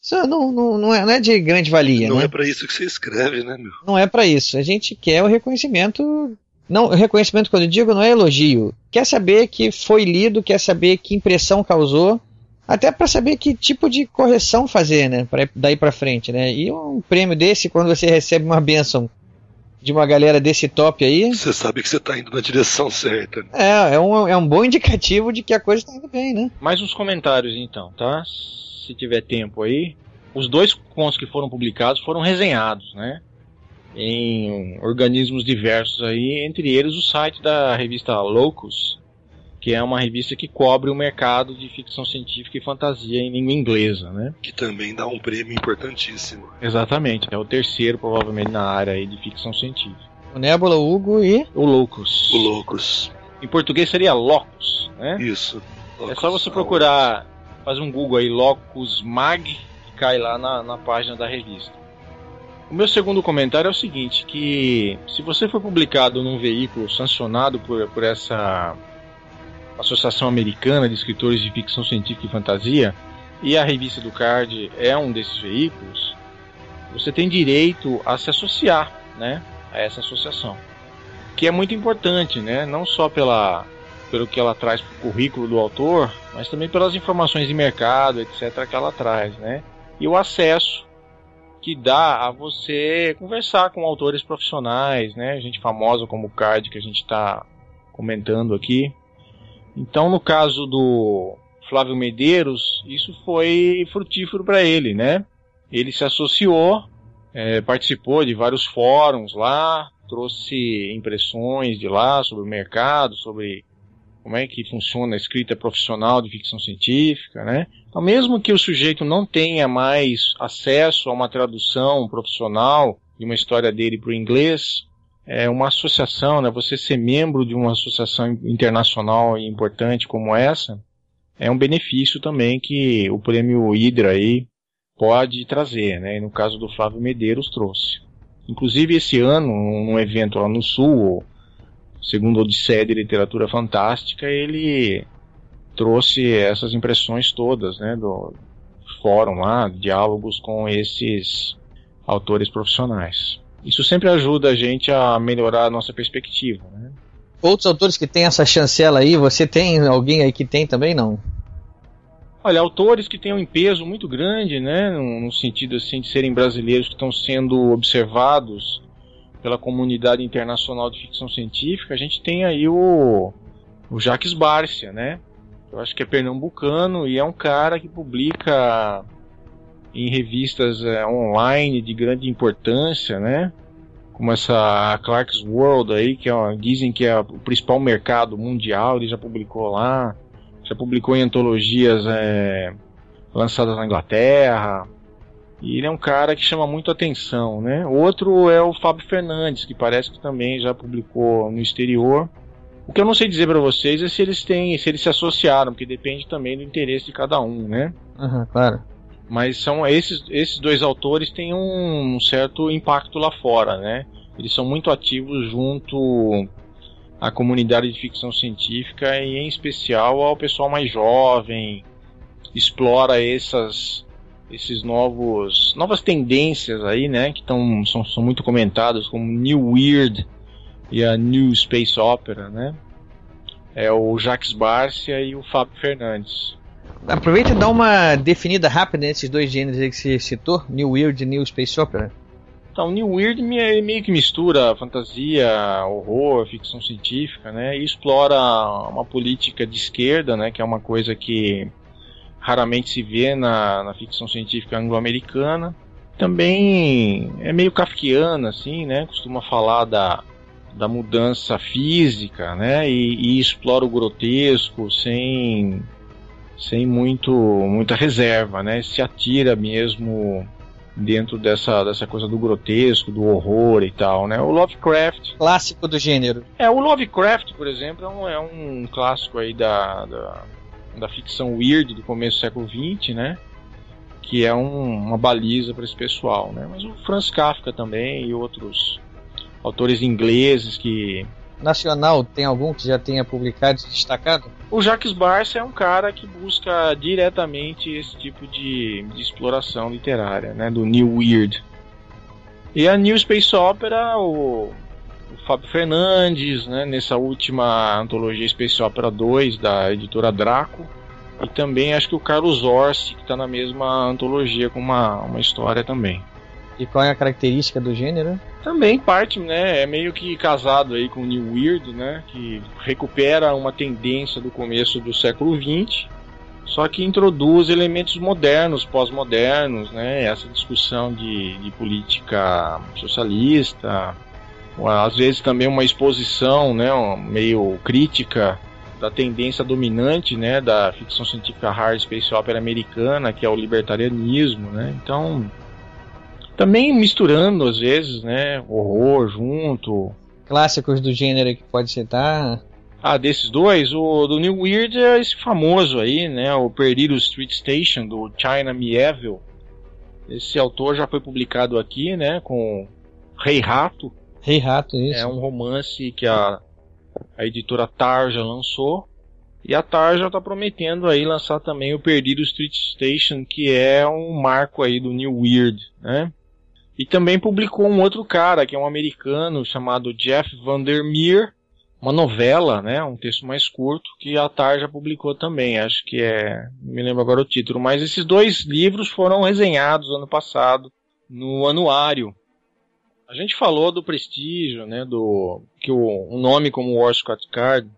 Isso não, não, não, é, não é de grande valia, Não né? é pra isso que você escreve, né, meu? Não é pra isso. A gente quer o reconhecimento. Não, o reconhecimento, quando eu digo, não é elogio. Quer saber que foi lido, quer saber que impressão causou, até pra saber que tipo de correção fazer, né? Pra, daí pra frente, né? E um prêmio desse, quando você recebe uma bênção de uma galera desse top aí, Você sabe que você tá indo na direção certa. né? é, é, um, é um bom indicativo de que a coisa tá indo bem, né? Mais uns comentários então, tá? Se tiver tempo aí. Os dois contos que foram publicados foram resenhados, né? Em organismos diversos aí, entre eles o site da revista Locus, que é uma revista que cobre o mercado de ficção científica e fantasia em língua inglesa, né? Que também dá um prêmio importantíssimo. Exatamente, é o terceiro provavelmente na área aí de ficção científica. O Nebula, o Hugo e. O Locus. O Loucos. Em português seria Locus, né? Isso. É só você procurar, fazer um Google aí, Locus Mag, que cai lá na, na página da revista. O meu segundo comentário é o seguinte, que se você for publicado num veículo sancionado por, por essa Associação Americana de Escritores de Ficção Científica e Fantasia, e a revista do Card é um desses veículos, você tem direito a se associar, né, a essa associação. Que é muito importante, né, não só pela pelo que ela traz para o currículo do autor, mas também pelas informações de mercado, etc., que ela traz, né? E o acesso que dá a você conversar com autores profissionais, né? Gente famosa como o Card que a gente está comentando aqui. Então, no caso do Flávio Medeiros, isso foi frutífero para ele, né? Ele se associou, eh, participou de vários fóruns lá, trouxe impressões de lá sobre o mercado, sobre como é que funciona a escrita profissional de ficção científica, né? Então, mesmo que o sujeito não tenha mais acesso a uma tradução profissional de uma história dele para o inglês, é uma associação, né? Você ser membro de uma associação internacional importante como essa é um benefício também que o prêmio Hydra aí pode trazer, né? E no caso do Flávio Medeiros trouxe. Inclusive esse ano, num evento lá no Sul, segundo a Odisseia de Literatura Fantástica, ele trouxe essas impressões todas, né, do fórum lá, diálogos com esses autores profissionais. Isso sempre ajuda a gente a melhorar a nossa perspectiva, né? Outros autores que têm essa chancela aí, você tem alguém aí que tem também, não? Olha, autores que têm um peso muito grande, né, no, sentido assim de serem brasileiros que estão sendo observados pela comunidade internacional de ficção científica, a gente tem aí o, o Jacques Barcia, né? Eu acho que é pernambucano e é um cara que publica em revistas é, online de grande importância, né? Como essa Clark's World aí, que é, dizem que é o principal mercado mundial, ele já publicou lá, já publicou em antologias é, lançadas na Inglaterra, e ele é um cara que chama muito atenção, né? Outro é o Fábio Fernandes, que parece que também já publicou no exterior. O que eu não sei dizer para vocês é se eles têm, se eles se associaram, porque depende também do interesse de cada um, né? Uhum, claro. Mas são esses, esses dois autores têm um, um certo impacto lá fora, né? Eles são muito ativos junto à comunidade de ficção científica e em especial ao pessoal mais jovem, explora essas esses novos novas tendências aí, né, que tão, são, são muito comentadas como New Weird e a New Space Opera, né? É o Jacques Barcia e o Fábio Fernandes. Aproveita e dá uma definida rápida nesses dois gêneros que você citou, New Weird e New Space Opera. Então, New Weird meio que mistura fantasia, horror, ficção científica, né? E explora uma política de esquerda, né? Que é uma coisa que raramente se vê na, na ficção científica anglo-americana. Também é meio kafkiana, assim, né? Costuma falar da, da mudança física, né? E, e explora o grotesco sem, sem muito, muita reserva, né? Se atira mesmo dentro dessa, dessa coisa do grotesco, do horror e tal, né? O Lovecraft... Clássico do gênero. É, o Lovecraft, por exemplo, é um, é um clássico aí da, da da ficção weird do começo do século XX, né? Que é um, uma baliza para esse pessoal, né? Mas o Franz Kafka também e outros autores ingleses que nacional, tem algum que já tenha publicado e destacado? O Jacques Barça é um cara que busca diretamente esse tipo de, de exploração literária, né, do New Weird. E a New Space Opera, o, o Fábio Fernandes, né, nessa última antologia Space Opera 2 da editora Draco, e também acho que o Carlos Orsi, que está na mesma antologia com uma, uma história também. E qual é a característica do gênero? Também parte, né, é meio que casado aí com o New Weird, né, que recupera uma tendência do começo do século XX, só que introduz elementos modernos, pós-modernos, né, essa discussão de, de política socialista, às vezes também uma exposição, né, meio crítica da tendência dominante, né, da ficção científica hard space opera americana, que é o libertarianismo, né? Então, também misturando às vezes, né, horror junto. Clássicos do gênero que pode citar. Ah, desses dois, o do New Weird é esse famoso aí, né, o Perdido Street Station do China Mieville. Esse autor já foi publicado aqui, né, com Rei Rato. Rei Rato, isso. É um romance que a, a editora Tarja lançou. E a Tarja está prometendo aí lançar também o Perdido Street Station, que é um marco aí do New Weird, né? E também publicou um outro cara, que é um americano, chamado Jeff Vandermeer, uma novela, né, um texto mais curto, que a Tarja publicou também, acho que é, não me lembro agora o título, mas esses dois livros foram resenhados ano passado no anuário. A gente falou do prestígio, né, do que o um nome como War Scott Card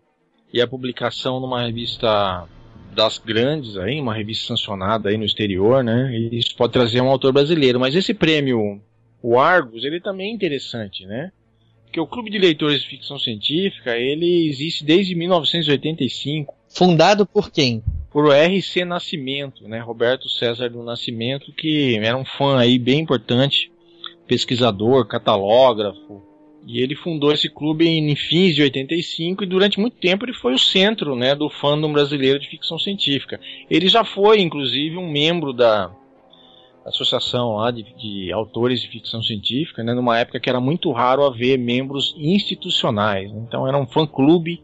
e a publicação numa revista das grandes aí, uma revista sancionada aí no exterior, né? E isso pode trazer um autor brasileiro. Mas esse prêmio, o Argus, ele também é interessante, né? Porque o Clube de Leitores de Ficção Científica, ele existe desde 1985. Fundado por quem? Por R.C. Nascimento, né? Roberto César do Nascimento, que era um fã aí bem importante, pesquisador, catalógrafo, e ele fundou esse clube em fins de 85 e durante muito tempo ele foi o centro né, do fandom brasileiro de ficção científica. Ele já foi, inclusive, um membro da associação lá de, de autores de ficção científica, né, numa época que era muito raro haver membros institucionais. Então era um fã-clube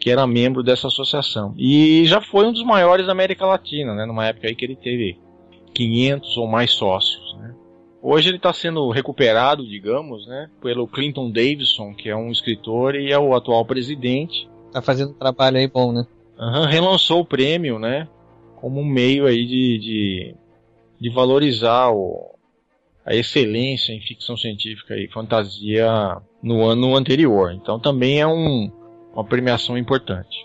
que era membro dessa associação. E já foi um dos maiores da América Latina, né, numa época aí que ele teve 500 ou mais sócios. Hoje ele está sendo recuperado, digamos, né, pelo Clinton Davidson, que é um escritor e é o atual presidente. Tá fazendo um trabalho aí bom, né? Uhum, relançou o prêmio, né, como um meio aí de, de, de valorizar o, a excelência em ficção científica e fantasia no ano anterior. Então também é um, uma premiação importante.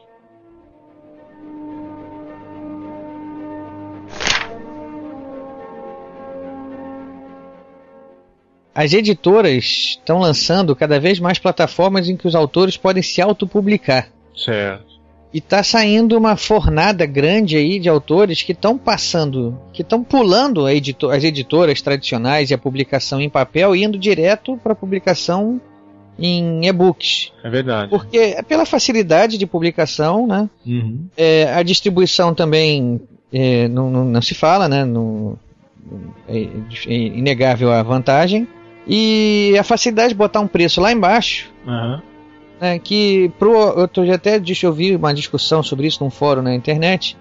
As editoras estão lançando cada vez mais plataformas em que os autores podem se autopublicar. Certo. E tá saindo uma fornada grande aí de autores que estão passando, que estão pulando editor, as editoras tradicionais e a publicação em papel e indo direto para a publicação em e-books. É verdade. Porque é pela facilidade de publicação, né? Uhum. É, a distribuição também é, não, não, não, se fala, né? No, é, é inegável a vantagem. E a facilidade de botar um preço lá embaixo. Uhum. Né, que pro, eu tô, já até deixa eu ouvir uma discussão sobre isso num fórum na internet.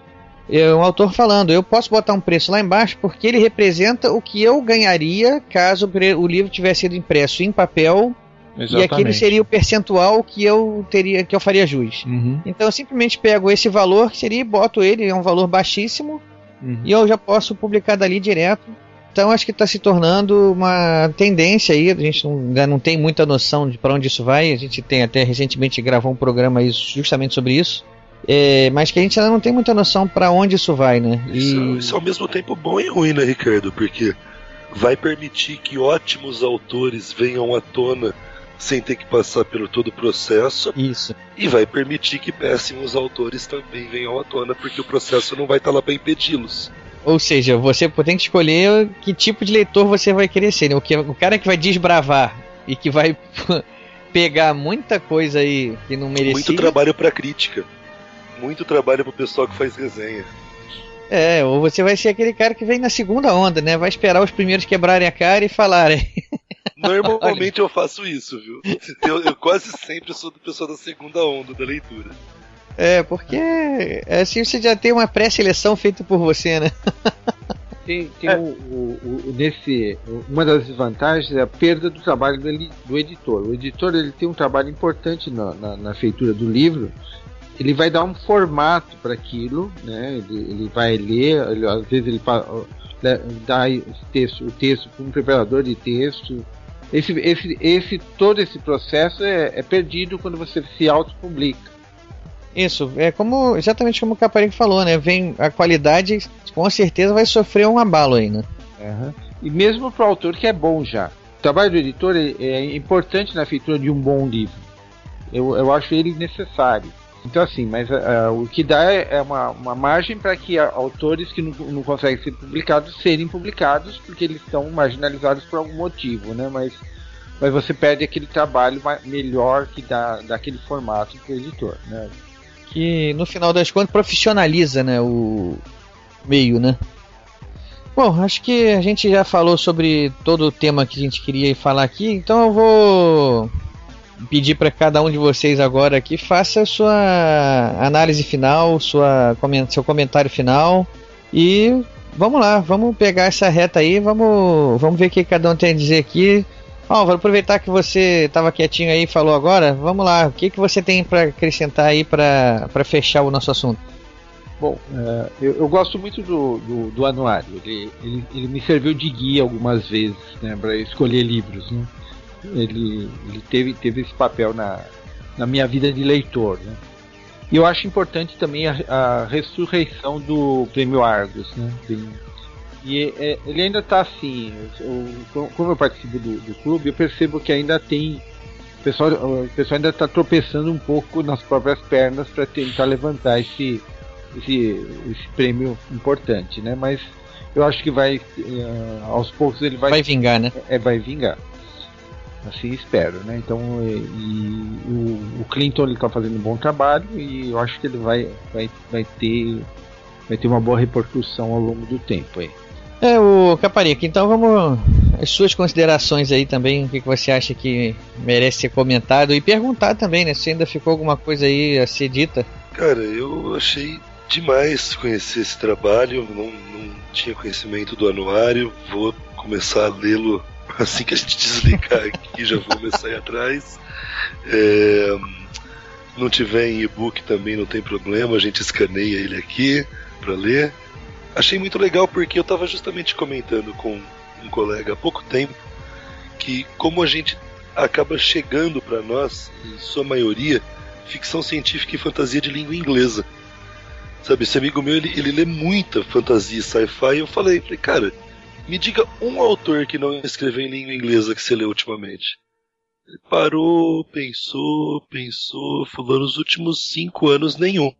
É um autor falando, eu posso botar um preço lá embaixo porque ele representa o que eu ganharia caso o livro tivesse sido impresso em papel Exatamente. e aquele seria o percentual que eu teria que eu faria jus. Uhum. Então eu simplesmente pego esse valor que seria e boto ele, é um valor baixíssimo uhum. e eu já posso publicar dali direto. Então acho que está se tornando uma tendência aí. A gente não, ainda não tem muita noção de para onde isso vai. A gente tem até recentemente gravou um programa aí justamente sobre isso. É, mas que a gente ainda não tem muita noção para onde isso vai, né? E... Isso, isso ao mesmo tempo bom e ruim, né, Ricardo? Porque vai permitir que ótimos autores venham à tona sem ter que passar pelo todo o processo. Isso. E vai permitir que péssimos autores também venham à tona, porque o processo não vai estar lá para impedi-los. Ou seja, você tem que escolher que tipo de leitor você vai querer ser. Né? O, que, o cara que vai desbravar e que vai pegar muita coisa aí que não merecia. Muito trabalho para crítica. Muito trabalho pro pessoal que faz resenha. É, ou você vai ser aquele cara que vem na segunda onda, né? Vai esperar os primeiros quebrarem a cara e falarem. Normalmente eu faço isso, viu? Eu, eu quase sempre sou do pessoal da segunda onda da leitura. É, porque assim você já tem uma pré-seleção feita por você, né? Tem, tem é. o, o, nesse, uma das desvantagens é a perda do trabalho do, do editor. O editor ele tem um trabalho importante na, na, na feitura do livro. Ele vai dar um formato para aquilo, né? Ele, ele vai ler, ele, às vezes ele dá texto, o texto para um preparador de texto. Esse, esse, esse, todo esse processo é, é perdido quando você se autopublica. Isso, é como exatamente como o Caparico falou, né? Vem a qualidade, com certeza vai sofrer um abalo aí, né? Uhum. E mesmo para o autor que é bom já. O trabalho do editor é, é importante na feitura de um bom livro. Eu, eu acho ele necessário. Então, assim, mas uh, o que dá é, é uma, uma margem para que autores que não, não conseguem ser publicados serem publicados porque eles estão marginalizados por algum motivo, né? Mas, mas você perde aquele trabalho melhor que dá daquele formato para o editor, né? Que no final das contas profissionaliza né, o meio, né? Bom, acho que a gente já falou sobre todo o tema que a gente queria falar aqui, então eu vou pedir para cada um de vocês agora aqui faça a sua análise final, sua, seu comentário final e vamos lá, vamos pegar essa reta aí, vamos, vamos ver o que cada um tem a dizer aqui. Vou aproveitar que você estava quietinho aí e falou agora. Vamos lá, o que, que você tem para acrescentar aí para fechar o nosso assunto? Bom, uh, eu, eu, gosto muito do, do, do anuário. Ele, ele, ele, me serviu de guia algumas vezes né, para escolher livros. Né? Ele, ele teve, teve esse papel na, na minha vida de leitor. Né? E eu acho importante também a, a ressurreição do Prêmio Argos. Né? Tem, e é, ele ainda está assim. Eu, como eu participo do, do, clube, eu percebo que ainda tem. O pessoal, o pessoal ainda está tropeçando um pouco nas próprias pernas para tentar levantar esse, esse, esse prêmio importante, né? Mas eu acho que vai. Uh, aos poucos ele vai. Vai vingar, né? É, vai vingar. Assim espero, né? Então, e, e o, o, Clinton ele está fazendo um bom trabalho e eu acho que ele vai, vai, vai ter vai ter uma boa repercussão ao longo do tempo aí. É, o Caparica, então vamos. As suas considerações aí também, o que, que você acha que merece ser comentado e perguntar também, né? Se ainda ficou alguma coisa aí a ser dita. Cara, eu achei demais conhecer esse trabalho, não, não tinha conhecimento do anuário, vou começar a lê-lo assim que a gente desligar aqui, já vou começar a ir atrás. É, não tiver em e-book também não tem problema, a gente escaneia ele aqui para ler achei muito legal porque eu estava justamente comentando com um colega há pouco tempo que como a gente acaba chegando para nós, em sua maioria, ficção científica e fantasia de língua inglesa. Sabe, esse amigo meu, ele, ele lê muita fantasia sci-fi e eu falei, falei, cara, me diga um autor que não escreveu em língua inglesa que você leu ultimamente. Ele parou, pensou, pensou, falou nos últimos cinco anos nenhum.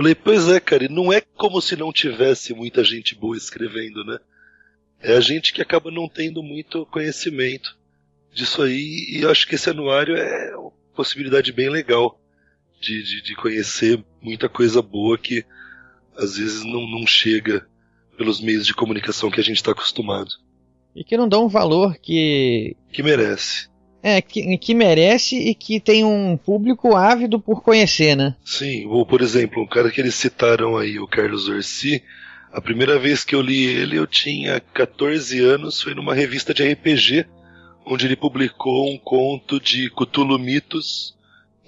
Falei, pois é, cara, e não é como se não tivesse muita gente boa escrevendo, né? É a gente que acaba não tendo muito conhecimento disso aí, e acho que esse anuário é uma possibilidade bem legal de, de, de conhecer muita coisa boa que às vezes não, não chega pelos meios de comunicação que a gente está acostumado. E que não dão um valor que. Que merece. É, que, que merece e que tem um público ávido por conhecer, né? Sim, ou por exemplo, um cara que eles citaram aí, o Carlos Orsi, a primeira vez que eu li ele eu tinha 14 anos, foi numa revista de RPG, onde ele publicou um conto de Cthulhu Mitos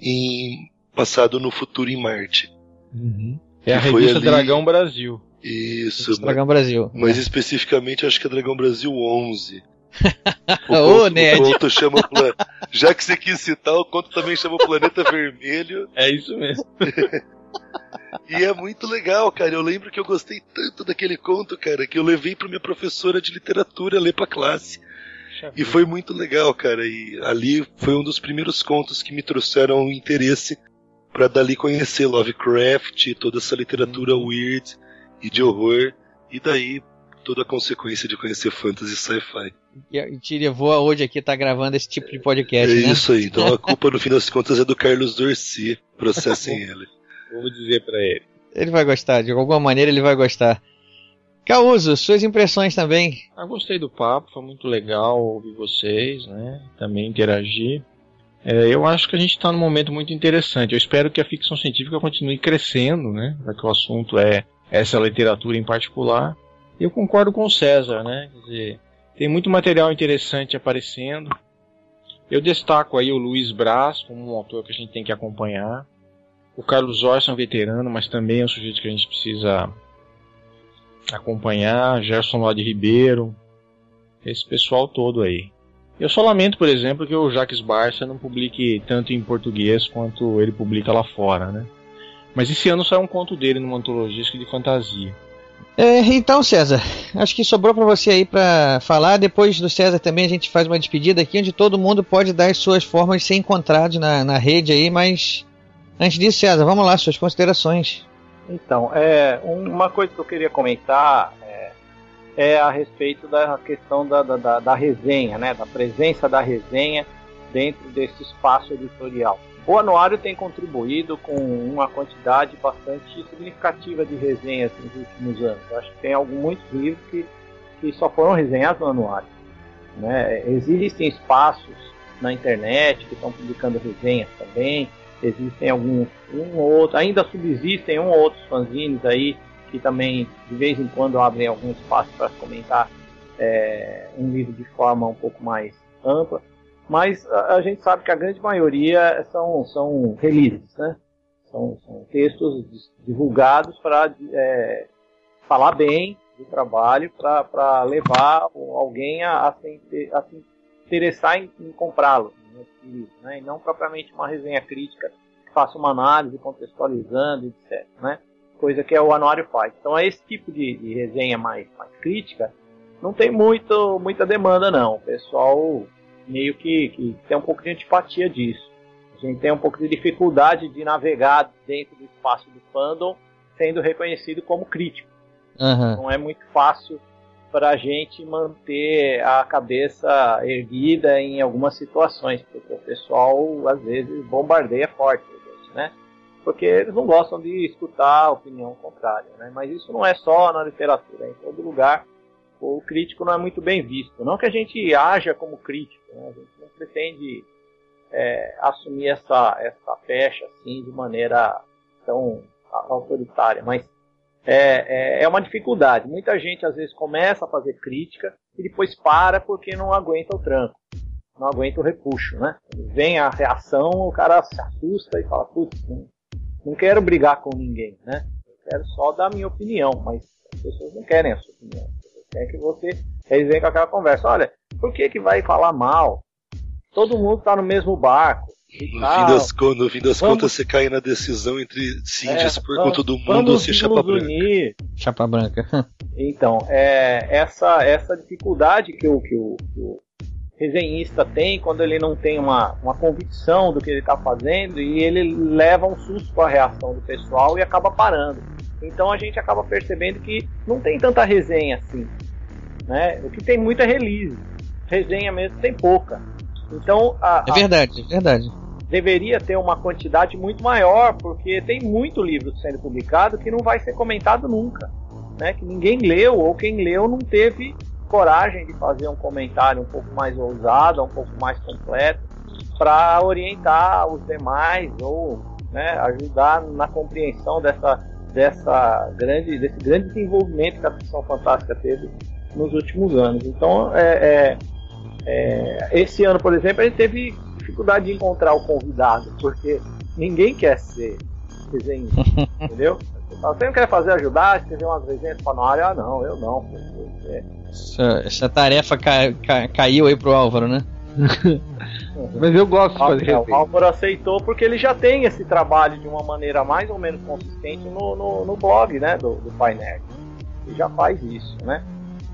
em passado no futuro em Marte. Uhum. É a revista ali... Dragão Brasil. Isso. Dragão Brasil. Mas especificamente acho que é Dragão Brasil 11. O, Ô, conto, o conto chama plan... Já que você quis citar, o conto também chama Planeta Vermelho. É isso mesmo. e é muito legal, cara. Eu lembro que eu gostei tanto daquele conto, cara, que eu levei para minha professora de literatura ler pra classe. E foi muito legal, cara. E ali foi um dos primeiros contos que me trouxeram o interesse para dali conhecer Lovecraft, toda essa literatura uhum. weird e de horror. E daí toda a consequência de conhecer fantasy e sci-fi. E te levou a hoje aqui estar tá gravando esse tipo de podcast, é né? isso aí. Então a culpa, no fim das contas, é do Carlos Dorci. Processem ele. Vou dizer para ele. Ele vai gostar, de alguma maneira ele vai gostar. Causo, suas impressões também. Ah, gostei do papo, foi muito legal ouvir vocês, né? Também interagir. É, eu acho que a gente está num momento muito interessante. Eu espero que a ficção científica continue crescendo, né? Já que o assunto é essa literatura em particular. Eu concordo com o César, né? Quer dizer, tem muito material interessante aparecendo. Eu destaco aí o Luiz Braz como um autor que a gente tem que acompanhar. O Carlos Orson é veterano, mas também é um sujeito que a gente precisa acompanhar. Gerson Lodi Ribeiro. Esse pessoal todo aí. Eu só lamento, por exemplo, que o Jacques Barça não publique tanto em português quanto ele publica lá fora, né? Mas esse ano saiu um conto dele numa antologia de fantasia. É, então, César, acho que sobrou para você aí para falar. Depois do César também a gente faz uma despedida aqui, onde todo mundo pode dar as suas formas de ser encontrado na, na rede aí, mas antes disso, César, vamos lá, suas considerações. Então, é, uma coisa que eu queria comentar é, é a respeito da questão da, da, da, resenha, né, da presença da resenha dentro desse espaço editorial. O anuário tem contribuído com uma quantidade bastante significativa de resenhas nos últimos anos. Eu acho que tem alguns muitos livros que, que só foram resenhados no anuário. Né? Existem espaços na internet que estão publicando resenhas também. Existem alguns, um ou outro, ainda subsistem um ou outros fanzines aí que também de vez em quando abrem algum espaço para comentar é, um livro de forma um pouco mais ampla mas a, a, gente sabe que a grande maioria são, são releases, né? São, são textos divulgados para é, falar bem do trabalho, para levar alguém a, a, se, a se interessar em, em comprá-lo, né? e não propriamente uma resenha crítica que faça uma análise contextualizando, etc. Né? Coisa que é o anuário faz. Então, esse tipo de, de resenha mais, mais crítica não tem muito, muita demanda, não. O pessoal meio que, que tem um pouco de antipatia disso. A gente tem um pouco de dificuldade de navegar dentro do espaço do fandom sendo reconhecido como crítico. Uhum. Não é muito fácil para a gente manter a cabeça erguida em algumas situações, porque o pessoal às vezes bombardeia forte, né? Porque eles não gostam de escutar a opinião contrária, né? Mas isso não é só na literatura, é em todo lugar o crítico não é muito bem visto. Não que a gente haja como crítico, né? a gente não pretende é, assumir essa, essa pecha assim de maneira tão autoritária, mas é, é, é, uma dificuldade. Muita gente às vezes começa a fazer crítica e depois para porque não aguenta o tranco, não aguenta o repuxo, né? Vem a reação, o cara se assusta e fala, putz, não, não quero brigar com ninguém, né? Eu quero só dar minha opinião, mas as pessoas não querem a sua opinião. É que você. Eles vêm com aquela conversa. Olha, por que, que vai falar mal? Todo mundo está no mesmo barco. No fim, das, no fim das vamos, contas, você cai na decisão entre se é, por conta do mundo ou se chapa branca. Unir. Chapa branca. então, é, essa, essa dificuldade que o, que, o, que o resenhista tem quando ele não tem uma, uma convicção do que ele está fazendo e ele leva um susto com a reação do pessoal e acaba parando. Então a gente acaba percebendo que não tem tanta resenha assim. Né? O que tem muita release. Resenha mesmo tem pouca. Então a, É verdade, é verdade. Deveria ter uma quantidade muito maior, porque tem muito livro sendo publicado que não vai ser comentado nunca. Né? Que ninguém leu, ou quem leu não teve coragem de fazer um comentário um pouco mais ousado, um pouco mais completo, para orientar os demais ou né, ajudar na compreensão dessa dessa grande, desse grande desenvolvimento que a ficção fantástica teve nos últimos anos. Então, é, é, é, esse ano, por exemplo, a gente teve dificuldade de encontrar o convidado, porque ninguém quer ser desenhista, entendeu? Você não quer fazer ajudar, escrever umas resenhas para no área? Ah, não, eu não. Essa, essa, tarefa ca, ca, caiu aí pro Álvaro, né? Mas eu gosto de fazer é, O Álvaro aceitou porque ele já tem esse trabalho de uma maneira mais ou menos consistente no, no, no blog né, do, do Pai Nerd. Ele já faz isso, né?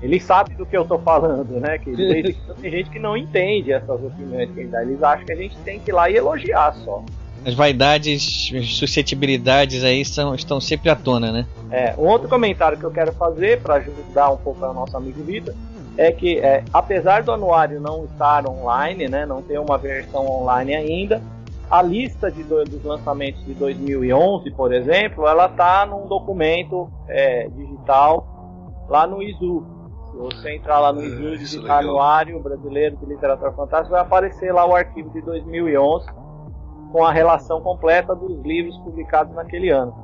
Ele sabe do que eu tô falando, né? Que tem gente que não entende essas opiniões que ele dá. Eles acham que a gente tem que ir lá e elogiar só. As vaidades, as suscetibilidades aí são, estão sempre à tona, né? É, um outro comentário que eu quero fazer para ajudar um pouco o nosso amigo Vitor é que, é, apesar do anuário não estar online, né, não ter uma versão online ainda, a lista de do, dos lançamentos de 2011, por exemplo, ela está num documento é, digital lá no ISU. Se você entrar lá no ISU e digitar Anuário Brasileiro de Literatura Fantástica, vai aparecer lá o arquivo de 2011 com a relação completa dos livros publicados naquele ano.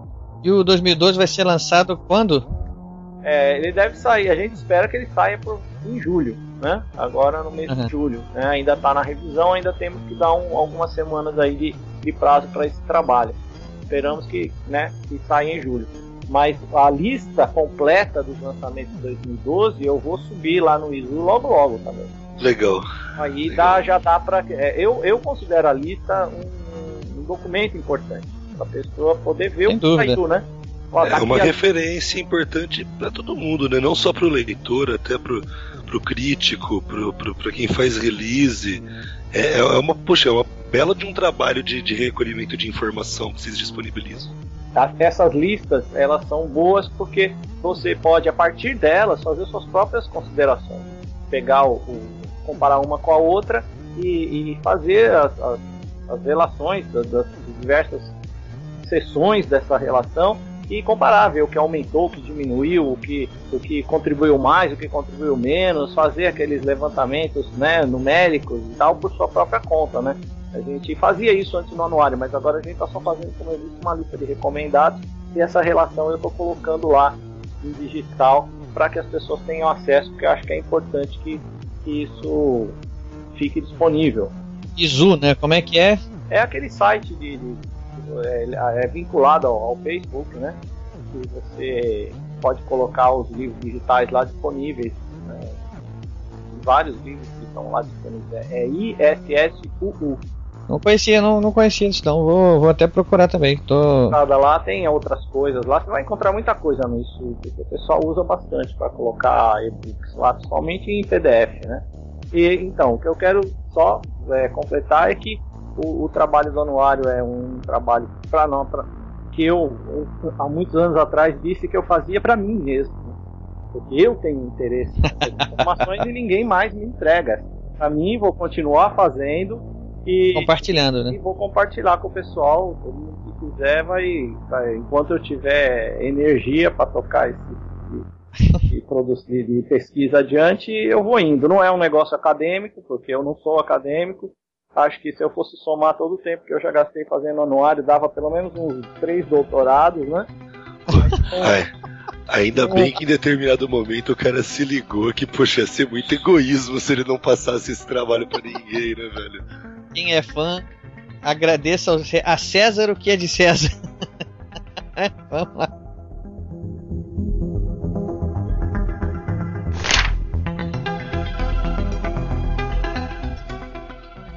E o 2012 vai ser lançado quando? É, ele deve sair, a gente espera que ele saia por, em julho, né? Agora no mês Uhum. de julho. Né? Ainda está na revisão, ainda temos que dar um- algumas semanas aí de, de prazo para esse trabalho. Esperamos que, né, que saia em julho. Mas a lista completa dos lançamentos de 2012 eu vou subir lá no ISU logo logo também. Legal. Aí dá, já dá para. eu, eu considero a lista um, um documento importante para a pessoa poder ver Sem o que saiu, né? Ó, É tá uma aqui referência importante para todo mundo, né? Não só para o leitor, até para o crítico, para quem faz release. É, é uma, poxa, é uma bela de um trabalho de, de recolhimento de informação que vocês disponibilizam. Essas listas elas são boas porque você pode a partir delas fazer suas próprias considerações, pegar o, o- comparar uma com a outra e, e fazer as, as- as relações das, das diversas seções dessa relação e comparar, ver o que aumentou, o que diminuiu, o que, o que contribuiu mais, o que contribuiu menos, fazer aqueles levantamentos né, numéricos e tal por sua própria conta, né? A gente fazia isso antes no anuário, mas agora a gente está só fazendo, como eu disse, uma lista de recomendados e essa relação eu estou colocando lá em digital para que as pessoas tenham acesso, porque eu acho que é importante que, que isso fique disponível. Izu, né? Como é que é? É aquele site de, de- é, é vinculado ao, ao Facebook, né? Que você pode colocar os livros digitais lá disponíveis. Né? Vários livros que estão lá disponíveis. É ISSUU. Não conhecia, não, não conhecia isso, não. Vou, vou até procurar também. Tô... Cada lá tem outras coisas. Lá você vai encontrar muita coisa no isso, porque o pessoal usa bastante para colocar e-books lá, principalmente em PDF, né? E então, o que eu quero só é, completar é que o, o trabalho do anuário é um trabalho para não pra, que eu, eu, há muitos anos atrás disse que eu fazia para mim mesmo, porque eu tenho interesse nessas informações e ninguém mais me entrega. Para mim, vou continuar fazendo e Compartilhando, né? e vou compartilhar com o pessoal. Todo mundo que quiser vai, vai- enquanto eu tiver energia para tocar esse de, de, produ- de- de pesquisa adiante, eu vou indo. Não é um negócio acadêmico, porque eu não sou acadêmico. Acho que se eu fosse somar todo o tempo que eu já gastei fazendo anuário, dava pelo menos uns três doutorados, né? Ai, ainda bem que em determinado momento o cara se ligou que, poxa, ia ser muito egoísmo se ele não passasse esse trabalho pra ninguém, né, velho? Quem é fã, agradeça a César o que é de César. É, Vamos lá.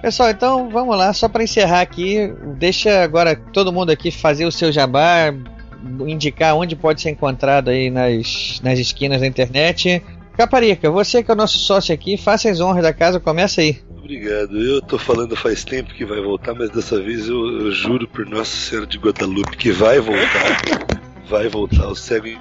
Pessoal, então vamos lá, só para encerrar aqui, deixa agora todo mundo aqui fazer o seu jabá, indicar onde pode ser encontrado aí nas, nas esquinas da internet. Caparica, você que é o nosso sócio aqui, faça as honras da casa, começa aí. Obrigado. Eu tô falando faz tempo que vai voltar, mas dessa vez eu, eu juro por Nossa Senhora de Guadalupe que vai voltar. Vai voltar o cego em.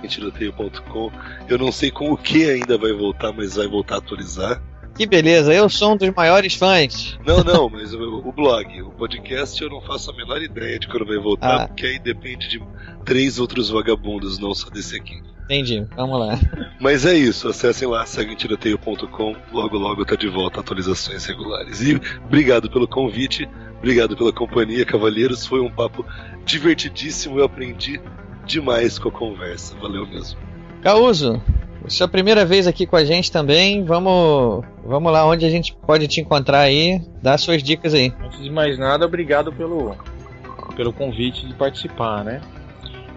Eu não sei com o que ainda vai voltar, mas vai voltar a atualizar. Que beleza, eu sou um dos maiores fãs. Não, não, mas o, o blog, o podcast eu não faço a menor ideia de quando vai voltar, Ah. porque aí depende de três outros vagabundos, não só desse aqui. Entendi, vamos lá. Mas é isso, acessem lá, seguemtiroteio.com, logo logo tá de volta atualizações regulares. E obrigado pelo convite, obrigado pela companhia, cavalheiros, foi um papo divertidíssimo, eu aprendi demais com a conversa, valeu mesmo. Causo, sua primeira vez aqui com a gente também, vamos, vamos lá onde a gente pode te encontrar aí, dá suas dicas aí. Antes de mais nada, obrigado pelo, pelo convite de participar, né?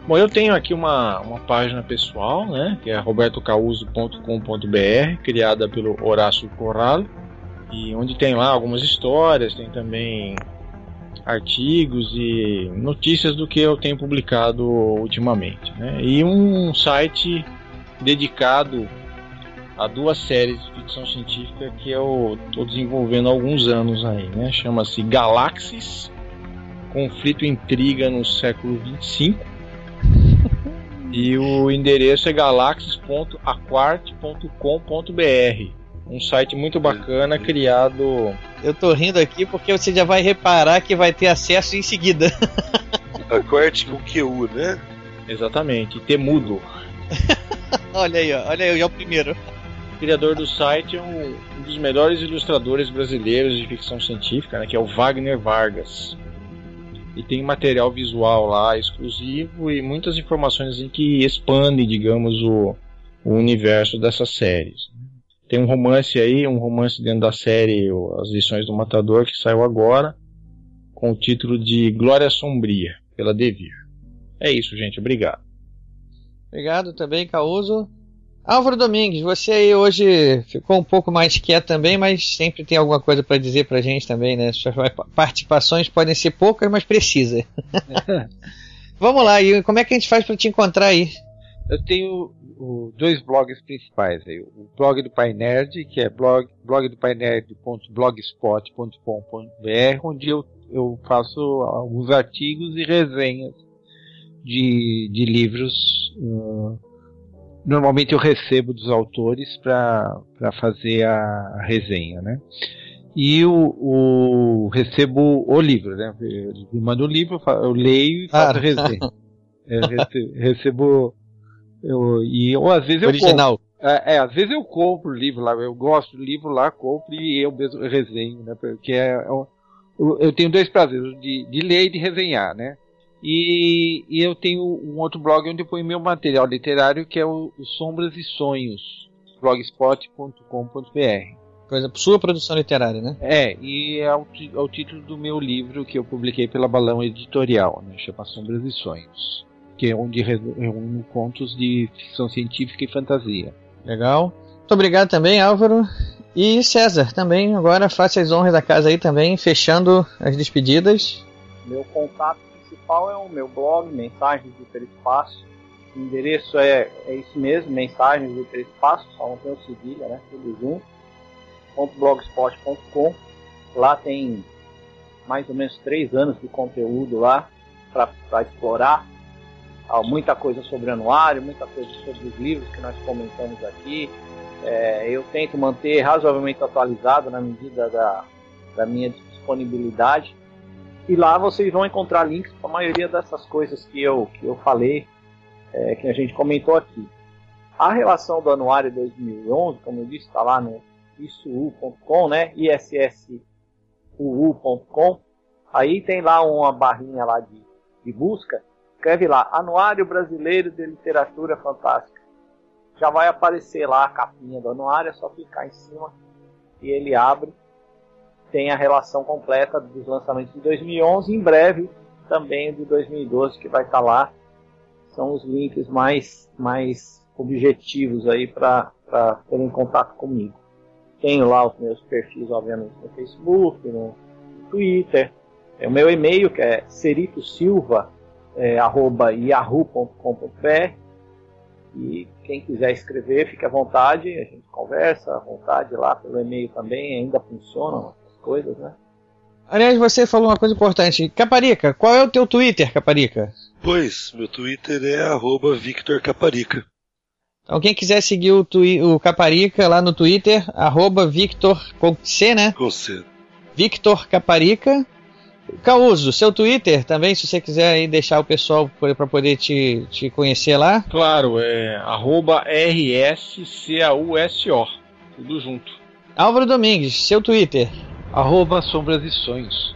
Bom, eu tenho aqui uma, uma página pessoal, né? Que é robertocauso.com.br, criada pelo Horácio Corral, e onde tem lá algumas histórias, tem também artigos e notícias do que eu tenho publicado ultimamente, né? E um site dedicado a duas séries de ficção científica que eu estou desenvolvendo há alguns anos aí, né? Chama-se Galaxies, Conflito e Intriga no século 25 e o endereço é galaxies.aquart.com.br um site muito bacana criado. Eu tô rindo aqui porque você já vai reparar que vai ter acesso em seguida. A Quart com QU, né? Exatamente, temudo. olha aí, olha aí, já é o primeiro. O criador do site é um, um dos melhores ilustradores brasileiros de ficção científica, né, que é o Wagner Vargas. E tem material visual lá exclusivo e muitas informações em que expandem, digamos, o, o universo dessas séries. Tem um romance aí, um romance dentro da série As Lições do Matador, que saiu agora, com o título de Glória Sombria, pela Devir. É isso, gente. Obrigado. Obrigado também, Causo. Álvaro Domingues, você aí hoje ficou um pouco mais quieto também, mas sempre tem alguma coisa para dizer pra gente também, né? Suas participações podem ser poucas, mas precisas. Vamos lá, e como é que a gente faz para te encontrar aí? Eu tenho dois blogs principais aí. O blog do Pai Nerd, que é blog, blogdopainerd.blogspot.com.br, onde eu, eu faço alguns artigos e resenhas de, de livros. Uh, normalmente eu recebo dos autores para fazer a, resenha, né? E o, o, recebo o livro, né? Ele me manda o livro, eu leio e faço ah. resenha. Eu recebo, recebo eu, e ou às vezes Original. eu compro. É, é, às vezes eu compro o livro lá, eu gosto do livro lá, compro e eu mesmo resenho, né? Porque é, é eu, eu tenho dois prazeres, de, de ler e de resenhar, né? E, e, eu tenho um outro blog onde eu ponho meu material literário que é o, o Sombras e Sonhos, blogspot.com.br. Coisa sua produção literária, né? É, e é o, é o, título do meu livro que eu publiquei pela Balão Editorial, né? Chama Sombras e Sonhos que é onde reúno contos de ficção científica e fantasia. Legal. Muito obrigado também, Álvaro. E César, também, agora faça as honras da casa aí também, fechando as despedidas. Meu contato principal é o meu blog, Mensagens do Hiperespaço. O endereço é, é isso mesmo, Mensagens do Hiperespaço, só não tem o cedilha, né? Tudo junto. .blogspot.com. Lá tem mais ou menos três anos de conteúdo lá para explorar muita coisa sobre anuário, muita coisa sobre os livros que nós comentamos aqui. É, eu tento manter razoavelmente atualizado na medida da, da minha disponibilidade. E lá vocês vão encontrar links para a maioria dessas coisas que eu, que eu falei, é, que a gente comentou aqui. A relação do anuário 2011, como eu disse, está lá no issuu.com, né? issuu.com. Aí tem lá uma barrinha lá de, de busca Escreve lá, Anuário Brasileiro de Literatura Fantástica. Já vai aparecer lá a capinha do anuário, é só clicar em cima e ele abre. Tem a relação completa dos lançamentos de 2011, em breve também de 2012 que vai estar lá. São os links mais, mais objetivos aí para terem contato comigo. Tenho lá os meus perfis, obviamente, no Facebook, no Twitter. É o meu e-mail que é Serito Silva é, e quem quiser escrever, fique à vontade, a gente conversa à vontade lá pelo e-mail também, ainda funcionam as coisas, né? Aliás, você falou uma coisa importante. Caparica, qual é o teu Twitter, Caparica? Pois, meu Twitter é arroba Victor Caparica. Então quem quiser seguir o, o Caparica lá no Twitter, arroba Victor com C, né? Com C. Victor Caparica. Causo, seu Twitter também, se você quiser aí deixar o pessoal para poder te, te conhecer lá. Claro, é arroba RSCAUSO, tudo junto. Álvaro Domingues, seu Twitter. Arroba Sombras e Sonhos.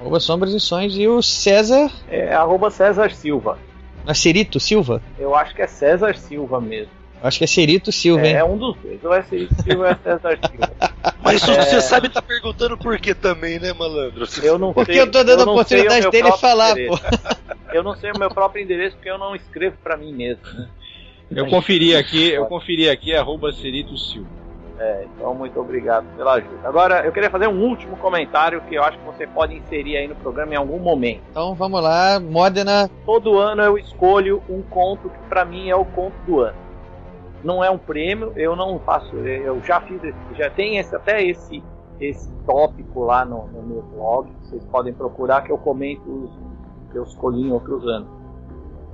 Arroba Sombras e Sonhos. E o César? É arroba César Silva. Nacerito Silva? Eu acho que é César Silva mesmo. Acho que é Cerito Silva, é, hein? É um dos dois. Ou é Cerito Silva ou é César Silva. Mas é... você sabe tá perguntando por que também, né, malandro? Eu não porque sei, eu tô dando a oportunidade dele falar, endereço. pô. Eu não sei o meu próprio endereço porque eu não escrevo para mim mesmo, né? Eu conferi aqui, eu conferi aqui, arroba Cerito Silva. É, então muito obrigado pela ajuda. Agora, eu queria fazer um último comentário que eu acho que você pode inserir aí no programa em algum momento. Então vamos lá, Modena. Todo ano eu escolho um conto que para mim é o conto do ano não é um prêmio, eu não faço, eu já fiz, já tem esse, até esse esse tópico lá no, no meu blog, vocês podem procurar que eu comento os que eu escolhi em outros anos.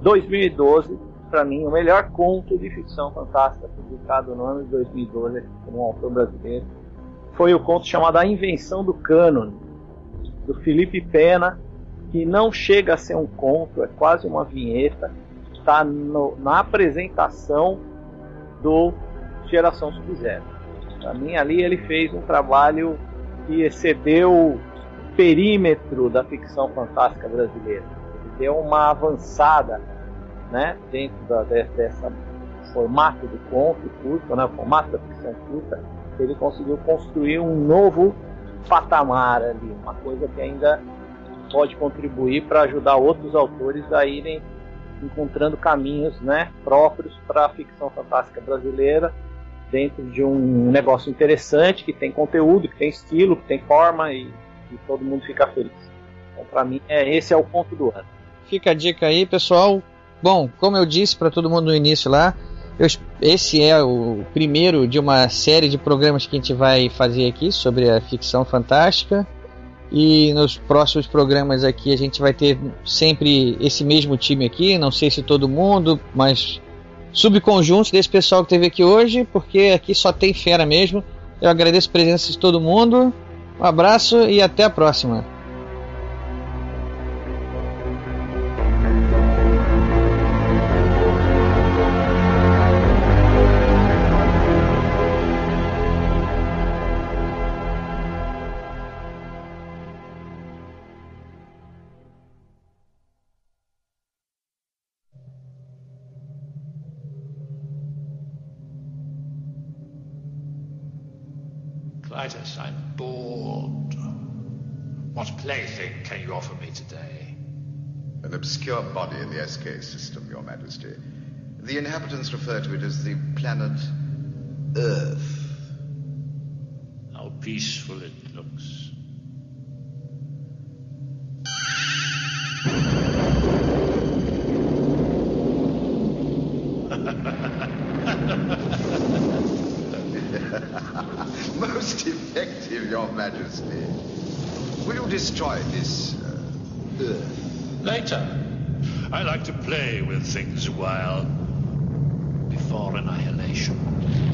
2012, para mim, o melhor conto de ficção fantástica publicado no ano de 2012 por um autor brasileiro foi o conto chamado A Invenção do Cânone, do Felipe Pena, que não chega a ser um conto, é quase uma vinheta, está na apresentação do Geração Sub-Zero. Para mim, ali ele fez um trabalho que excedeu o perímetro da ficção fantástica brasileira. Ele deu uma avançada né, dentro da, dessa formato do conto curto, né, formato da ficção curta, ele conseguiu construir um novo patamar ali, uma coisa que ainda pode contribuir para ajudar outros autores a irem encontrando caminhos né, próprios para a ficção fantástica brasileira dentro de um negócio interessante que tem conteúdo, que tem estilo, que tem forma e, e todo mundo fica feliz. Então, para mim, é, esse é o ponto do ano. Fica a dica aí, pessoal. Bom, como eu disse para todo mundo no início lá, eu, esse é o primeiro de uma série de programas que a gente vai fazer aqui sobre a ficção fantástica. E nos próximos programas aqui a gente vai ter sempre esse mesmo time aqui, não sei se todo mundo, mas subconjuntos desse pessoal que teve aqui hoje, porque aqui só tem fera mesmo. Eu agradeço a presença de todo mundo. Um abraço e até a próxima. Obscure body in the SK system, Your Majesty. The inhabitants refer to it as the planet Earth. How peaceful it looks. Most effective, Your Majesty. Will you destroy this to play with things a while. Before annihilation.